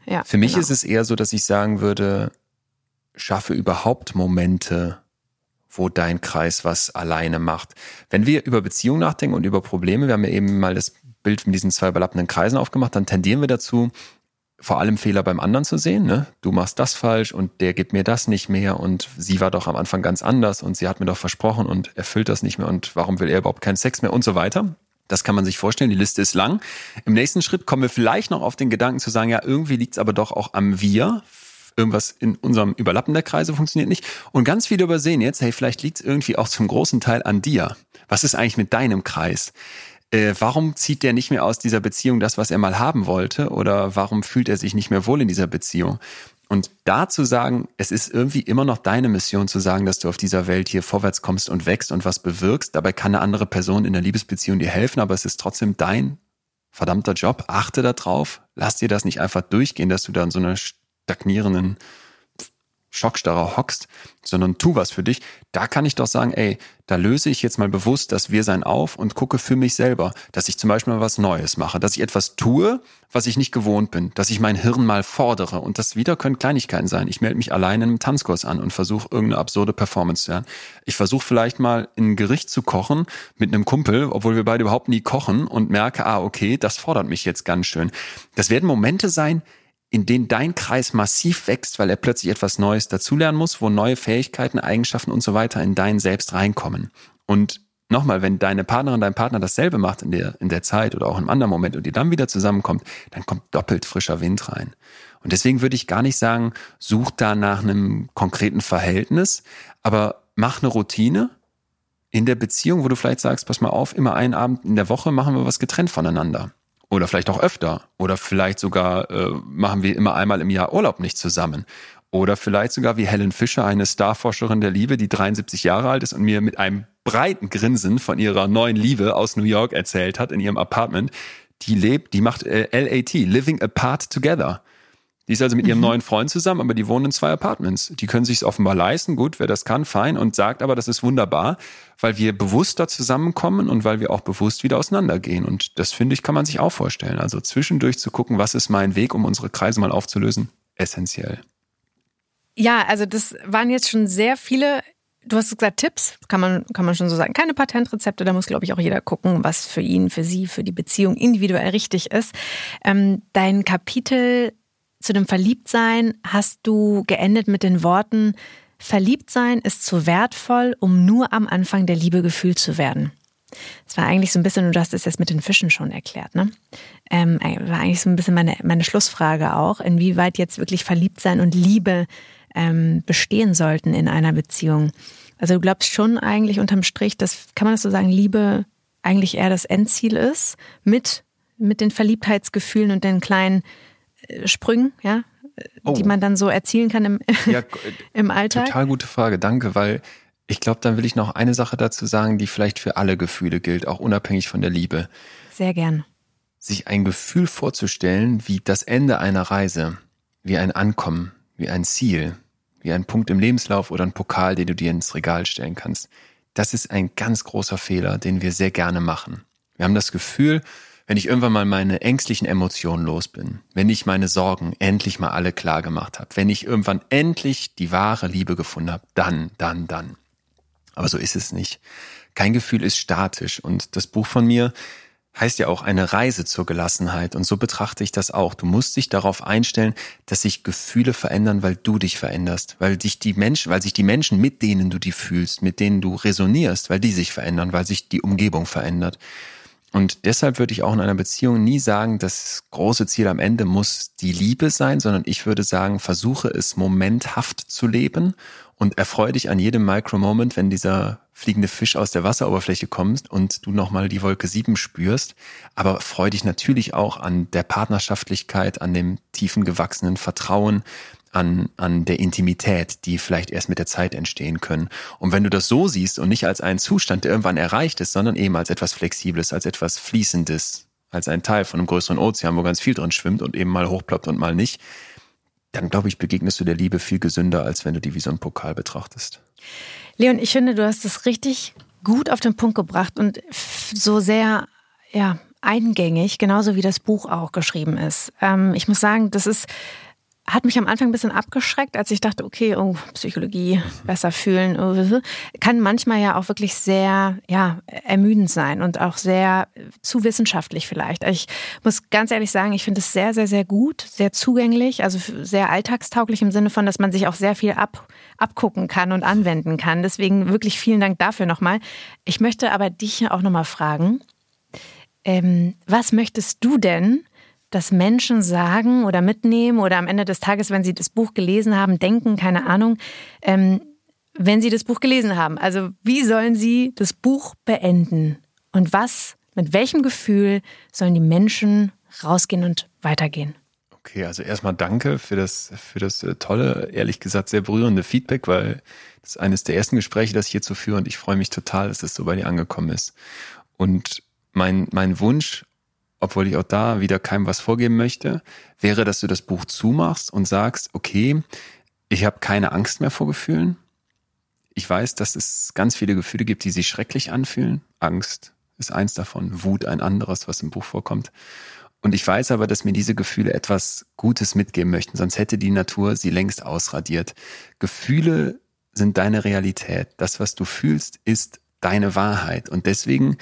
Ja, Für mich genau. ist es eher so, dass ich sagen würde, schaffe überhaupt Momente, wo dein Kreis was alleine macht. Wenn wir über Beziehungen nachdenken und über Probleme, wir haben ja eben mal das Bild mit diesen zwei überlappenden Kreisen aufgemacht, dann tendieren wir dazu, vor allem Fehler beim anderen zu sehen. Ne? Du machst das falsch und der gibt mir das nicht mehr und sie war doch am Anfang ganz anders und sie hat mir doch versprochen und erfüllt das nicht mehr und warum will er überhaupt keinen Sex mehr und so weiter. Das kann man sich vorstellen, die Liste ist lang. Im nächsten Schritt kommen wir vielleicht noch auf den Gedanken zu sagen, ja, irgendwie liegt es aber doch auch am Wir irgendwas in unserem Überlappen der Kreise funktioniert nicht. Und ganz viele übersehen jetzt, hey, vielleicht liegt es irgendwie auch zum großen Teil an dir. Was ist eigentlich mit deinem Kreis? Äh, warum zieht der nicht mehr aus dieser Beziehung das, was er mal haben wollte? Oder warum fühlt er sich nicht mehr wohl in dieser Beziehung? Und da zu sagen, es ist irgendwie immer noch deine Mission zu sagen, dass du auf dieser Welt hier vorwärts kommst und wächst und was bewirkst. Dabei kann eine andere Person in der Liebesbeziehung dir helfen, aber es ist trotzdem dein verdammter Job. Achte da drauf. Lass dir das nicht einfach durchgehen, dass du da in so einer stagnierenden Schockstarrer hockst, sondern tu was für dich, da kann ich doch sagen, ey, da löse ich jetzt mal bewusst das Wir-Sein auf und gucke für mich selber, dass ich zum Beispiel mal was Neues mache, dass ich etwas tue, was ich nicht gewohnt bin, dass ich mein Hirn mal fordere und das wieder können Kleinigkeiten sein. Ich melde mich alleine in einem Tanzkurs an und versuche irgendeine absurde Performance zu lernen. Ich versuche vielleicht mal ein Gericht zu kochen mit einem Kumpel, obwohl wir beide überhaupt nie kochen und merke, ah, okay, das fordert mich jetzt ganz schön. Das werden Momente sein, in denen dein Kreis massiv wächst, weil er plötzlich etwas Neues dazulernen muss, wo neue Fähigkeiten, Eigenschaften und so weiter in dein Selbst reinkommen. Und nochmal, wenn deine Partnerin, dein Partner dasselbe macht in der, in der Zeit oder auch einem anderen Moment und ihr dann wieder zusammenkommt, dann kommt doppelt frischer Wind rein. Und deswegen würde ich gar nicht sagen, such da nach einem konkreten Verhältnis, aber mach eine Routine in der Beziehung, wo du vielleicht sagst, pass mal auf, immer einen Abend in der Woche machen wir was getrennt voneinander. Oder vielleicht auch öfter. Oder vielleicht sogar äh, machen wir immer einmal im Jahr Urlaub nicht zusammen. Oder vielleicht sogar wie Helen Fischer, eine Starforscherin der Liebe, die 73 Jahre alt ist und mir mit einem breiten Grinsen von ihrer neuen Liebe aus New York erzählt hat in ihrem Apartment. Die lebt, die macht äh, LAT, Living Apart Together. Die ist also mit ihrem mhm. neuen Freund zusammen, aber die wohnen in zwei Apartments. Die können sich offenbar leisten, gut, wer das kann, fein, und sagt aber, das ist wunderbar, weil wir bewusster zusammenkommen und weil wir auch bewusst wieder auseinandergehen. Und das finde ich, kann man sich auch vorstellen. Also zwischendurch zu gucken, was ist mein Weg, um unsere Kreise mal aufzulösen, essentiell. Ja, also das waren jetzt schon sehr viele Du hast gesagt, Tipps, kann man, kann man schon so sagen. Keine Patentrezepte, da muss, glaube ich, auch jeder gucken, was für ihn, für sie, für die Beziehung individuell richtig ist. Ähm, dein Kapitel zu dem Verliebtsein hast du geendet mit den Worten, Verliebtsein ist zu wertvoll, um nur am Anfang der Liebe gefühlt zu werden. Das war eigentlich so ein bisschen, du hast es jetzt mit den Fischen schon erklärt, ne? Ähm, war eigentlich so ein bisschen meine, meine Schlussfrage auch, inwieweit jetzt wirklich Verliebtsein und Liebe ähm, bestehen sollten in einer Beziehung. Also du glaubst schon eigentlich unterm Strich, dass, kann man das so sagen, Liebe eigentlich eher das Endziel ist, mit, mit den Verliebtheitsgefühlen und den kleinen Sprüngen, ja, oh. die man dann so erzielen kann im, ja, im Alltag? Total gute Frage, danke, weil ich glaube, dann will ich noch eine Sache dazu sagen, die vielleicht für alle Gefühle gilt, auch unabhängig von der Liebe. Sehr gern. Sich ein Gefühl vorzustellen, wie das Ende einer Reise, wie ein Ankommen, wie ein Ziel, wie ein Punkt im Lebenslauf oder ein Pokal, den du dir ins Regal stellen kannst. Das ist ein ganz großer Fehler, den wir sehr gerne machen. Wir haben das Gefühl, wenn ich irgendwann mal meine ängstlichen Emotionen los bin, wenn ich meine Sorgen endlich mal alle klar gemacht habe, wenn ich irgendwann endlich die wahre Liebe gefunden habe, dann, dann, dann. Aber so ist es nicht. Kein Gefühl ist statisch und das Buch von mir heißt ja auch eine Reise zur Gelassenheit. Und so betrachte ich das auch. Du musst dich darauf einstellen, dass sich Gefühle verändern, weil du dich veränderst, weil dich die Menschen, weil sich die Menschen, mit denen du die fühlst, mit denen du resonierst, weil die sich verändern, weil sich die Umgebung verändert. Und deshalb würde ich auch in einer Beziehung nie sagen, das große Ziel am Ende muss die Liebe sein, sondern ich würde sagen, versuche es momenthaft zu leben und erfreue dich an jedem Micro-Moment, wenn dieser fliegende Fisch aus der Wasseroberfläche kommt und du nochmal die Wolke 7 spürst. Aber freu dich natürlich auch an der Partnerschaftlichkeit, an dem tiefen gewachsenen Vertrauen, an, an der Intimität, die vielleicht erst mit der Zeit entstehen können. Und wenn du das so siehst und nicht als einen Zustand, der irgendwann erreicht ist, sondern eben als etwas Flexibles, als etwas Fließendes, als ein Teil von einem größeren Ozean, wo ganz viel drin schwimmt und eben mal hochploppt und mal nicht, dann glaube ich, begegnest du der Liebe viel gesünder, als wenn du die wie so ein Pokal betrachtest. Leon, ich finde, du hast es richtig gut auf den Punkt gebracht und so sehr, ja, eingängig, genauso wie das Buch auch geschrieben ist. Ähm, ich muss sagen, das ist hat mich am Anfang ein bisschen abgeschreckt, als ich dachte, okay, oh, Psychologie, besser fühlen, oh, kann manchmal ja auch wirklich sehr, ja, ermüdend sein und auch sehr zu wissenschaftlich vielleicht. Ich muss ganz ehrlich sagen, ich finde es sehr, sehr, sehr gut, sehr zugänglich, also sehr alltagstauglich im Sinne von, dass man sich auch sehr viel ab, abgucken kann und anwenden kann. Deswegen wirklich vielen Dank dafür nochmal. Ich möchte aber dich auch nochmal fragen, ähm, was möchtest du denn dass Menschen sagen oder mitnehmen oder am Ende des Tages, wenn sie das Buch gelesen haben, denken, keine Ahnung, ähm, wenn sie das Buch gelesen haben. Also wie sollen sie das Buch beenden? Und was, mit welchem Gefühl sollen die Menschen rausgehen und weitergehen? Okay, also erstmal danke für das, für das äh, tolle, ehrlich gesagt sehr berührende Feedback, weil das ist eines der ersten Gespräche, das ich hierzu führe und ich freue mich total, dass es das so bei dir angekommen ist. Und mein, mein Wunsch obwohl ich auch da wieder keinem was vorgeben möchte, wäre, dass du das Buch zumachst und sagst, okay, ich habe keine Angst mehr vor Gefühlen. Ich weiß, dass es ganz viele Gefühle gibt, die sich schrecklich anfühlen. Angst ist eins davon, Wut ein anderes, was im Buch vorkommt. Und ich weiß aber, dass mir diese Gefühle etwas Gutes mitgeben möchten, sonst hätte die Natur sie längst ausradiert. Gefühle sind deine Realität. Das, was du fühlst, ist deine Wahrheit. Und deswegen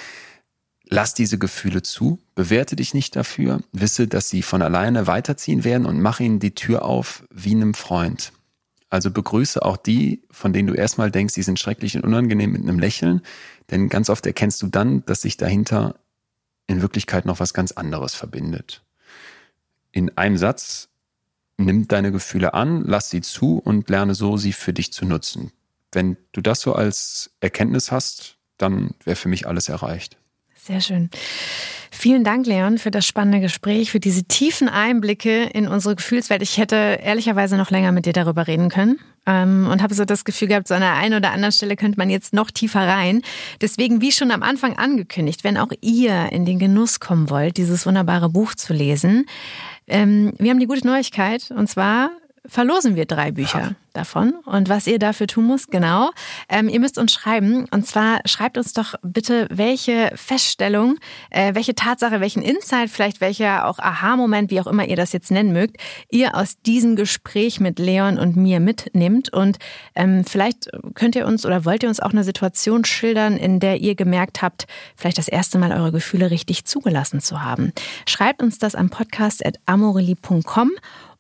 Lass diese Gefühle zu, bewerte dich nicht dafür, wisse, dass sie von alleine weiterziehen werden und mach ihnen die Tür auf wie einem Freund. Also begrüße auch die, von denen du erstmal denkst, die sind schrecklich und unangenehm mit einem Lächeln, denn ganz oft erkennst du dann, dass sich dahinter in Wirklichkeit noch was ganz anderes verbindet. In einem Satz, nimm deine Gefühle an, lass sie zu und lerne so, sie für dich zu nutzen. Wenn du das so als Erkenntnis hast, dann wäre für mich alles erreicht. Sehr schön. Vielen Dank, Leon, für das spannende Gespräch, für diese tiefen Einblicke in unsere Gefühlswelt. Ich hätte ehrlicherweise noch länger mit dir darüber reden können ähm, und habe so das Gefühl gehabt, so an der einen oder anderen Stelle könnte man jetzt noch tiefer rein. Deswegen, wie schon am Anfang angekündigt, wenn auch ihr in den Genuss kommen wollt, dieses wunderbare Buch zu lesen, ähm, wir haben die gute Neuigkeit und zwar verlosen wir drei Bücher ja. davon. Und was ihr dafür tun müsst, genau, ähm, ihr müsst uns schreiben. Und zwar schreibt uns doch bitte, welche Feststellung, äh, welche Tatsache, welchen Insight, vielleicht welcher auch Aha-Moment, wie auch immer ihr das jetzt nennen mögt, ihr aus diesem Gespräch mit Leon und mir mitnimmt. Und ähm, vielleicht könnt ihr uns oder wollt ihr uns auch eine Situation schildern, in der ihr gemerkt habt, vielleicht das erste Mal eure Gefühle richtig zugelassen zu haben. Schreibt uns das am podcast.amorelie.com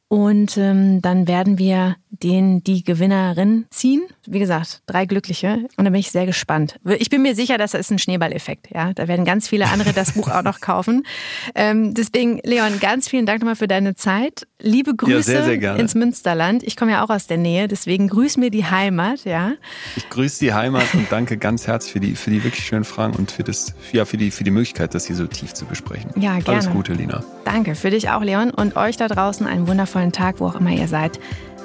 und ähm, dann werden wir den, die Gewinnerin ziehen. Wie gesagt, drei Glückliche. Und da bin ich sehr gespannt. Ich bin mir sicher, das ist ein Schneeballeffekt. Ja, da werden ganz viele andere das Buch auch noch kaufen. Ähm, deswegen, Leon, ganz vielen Dank nochmal für deine Zeit. Liebe Grüße ja, sehr, sehr ins Münsterland. Ich komme ja auch aus der Nähe, deswegen grüß mir die Heimat. Ja. Ich grüße die Heimat und danke ganz herzlich für die, für die wirklich schönen Fragen und für das, ja, für die, für die Möglichkeit, das hier so tief zu besprechen. Ja, gerne. Alles Gute, Lina. Danke. Für dich auch, Leon, und euch da draußen einen wundervollen Tag, wo auch immer ihr seid.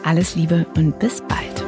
Alles Liebe und bis bald.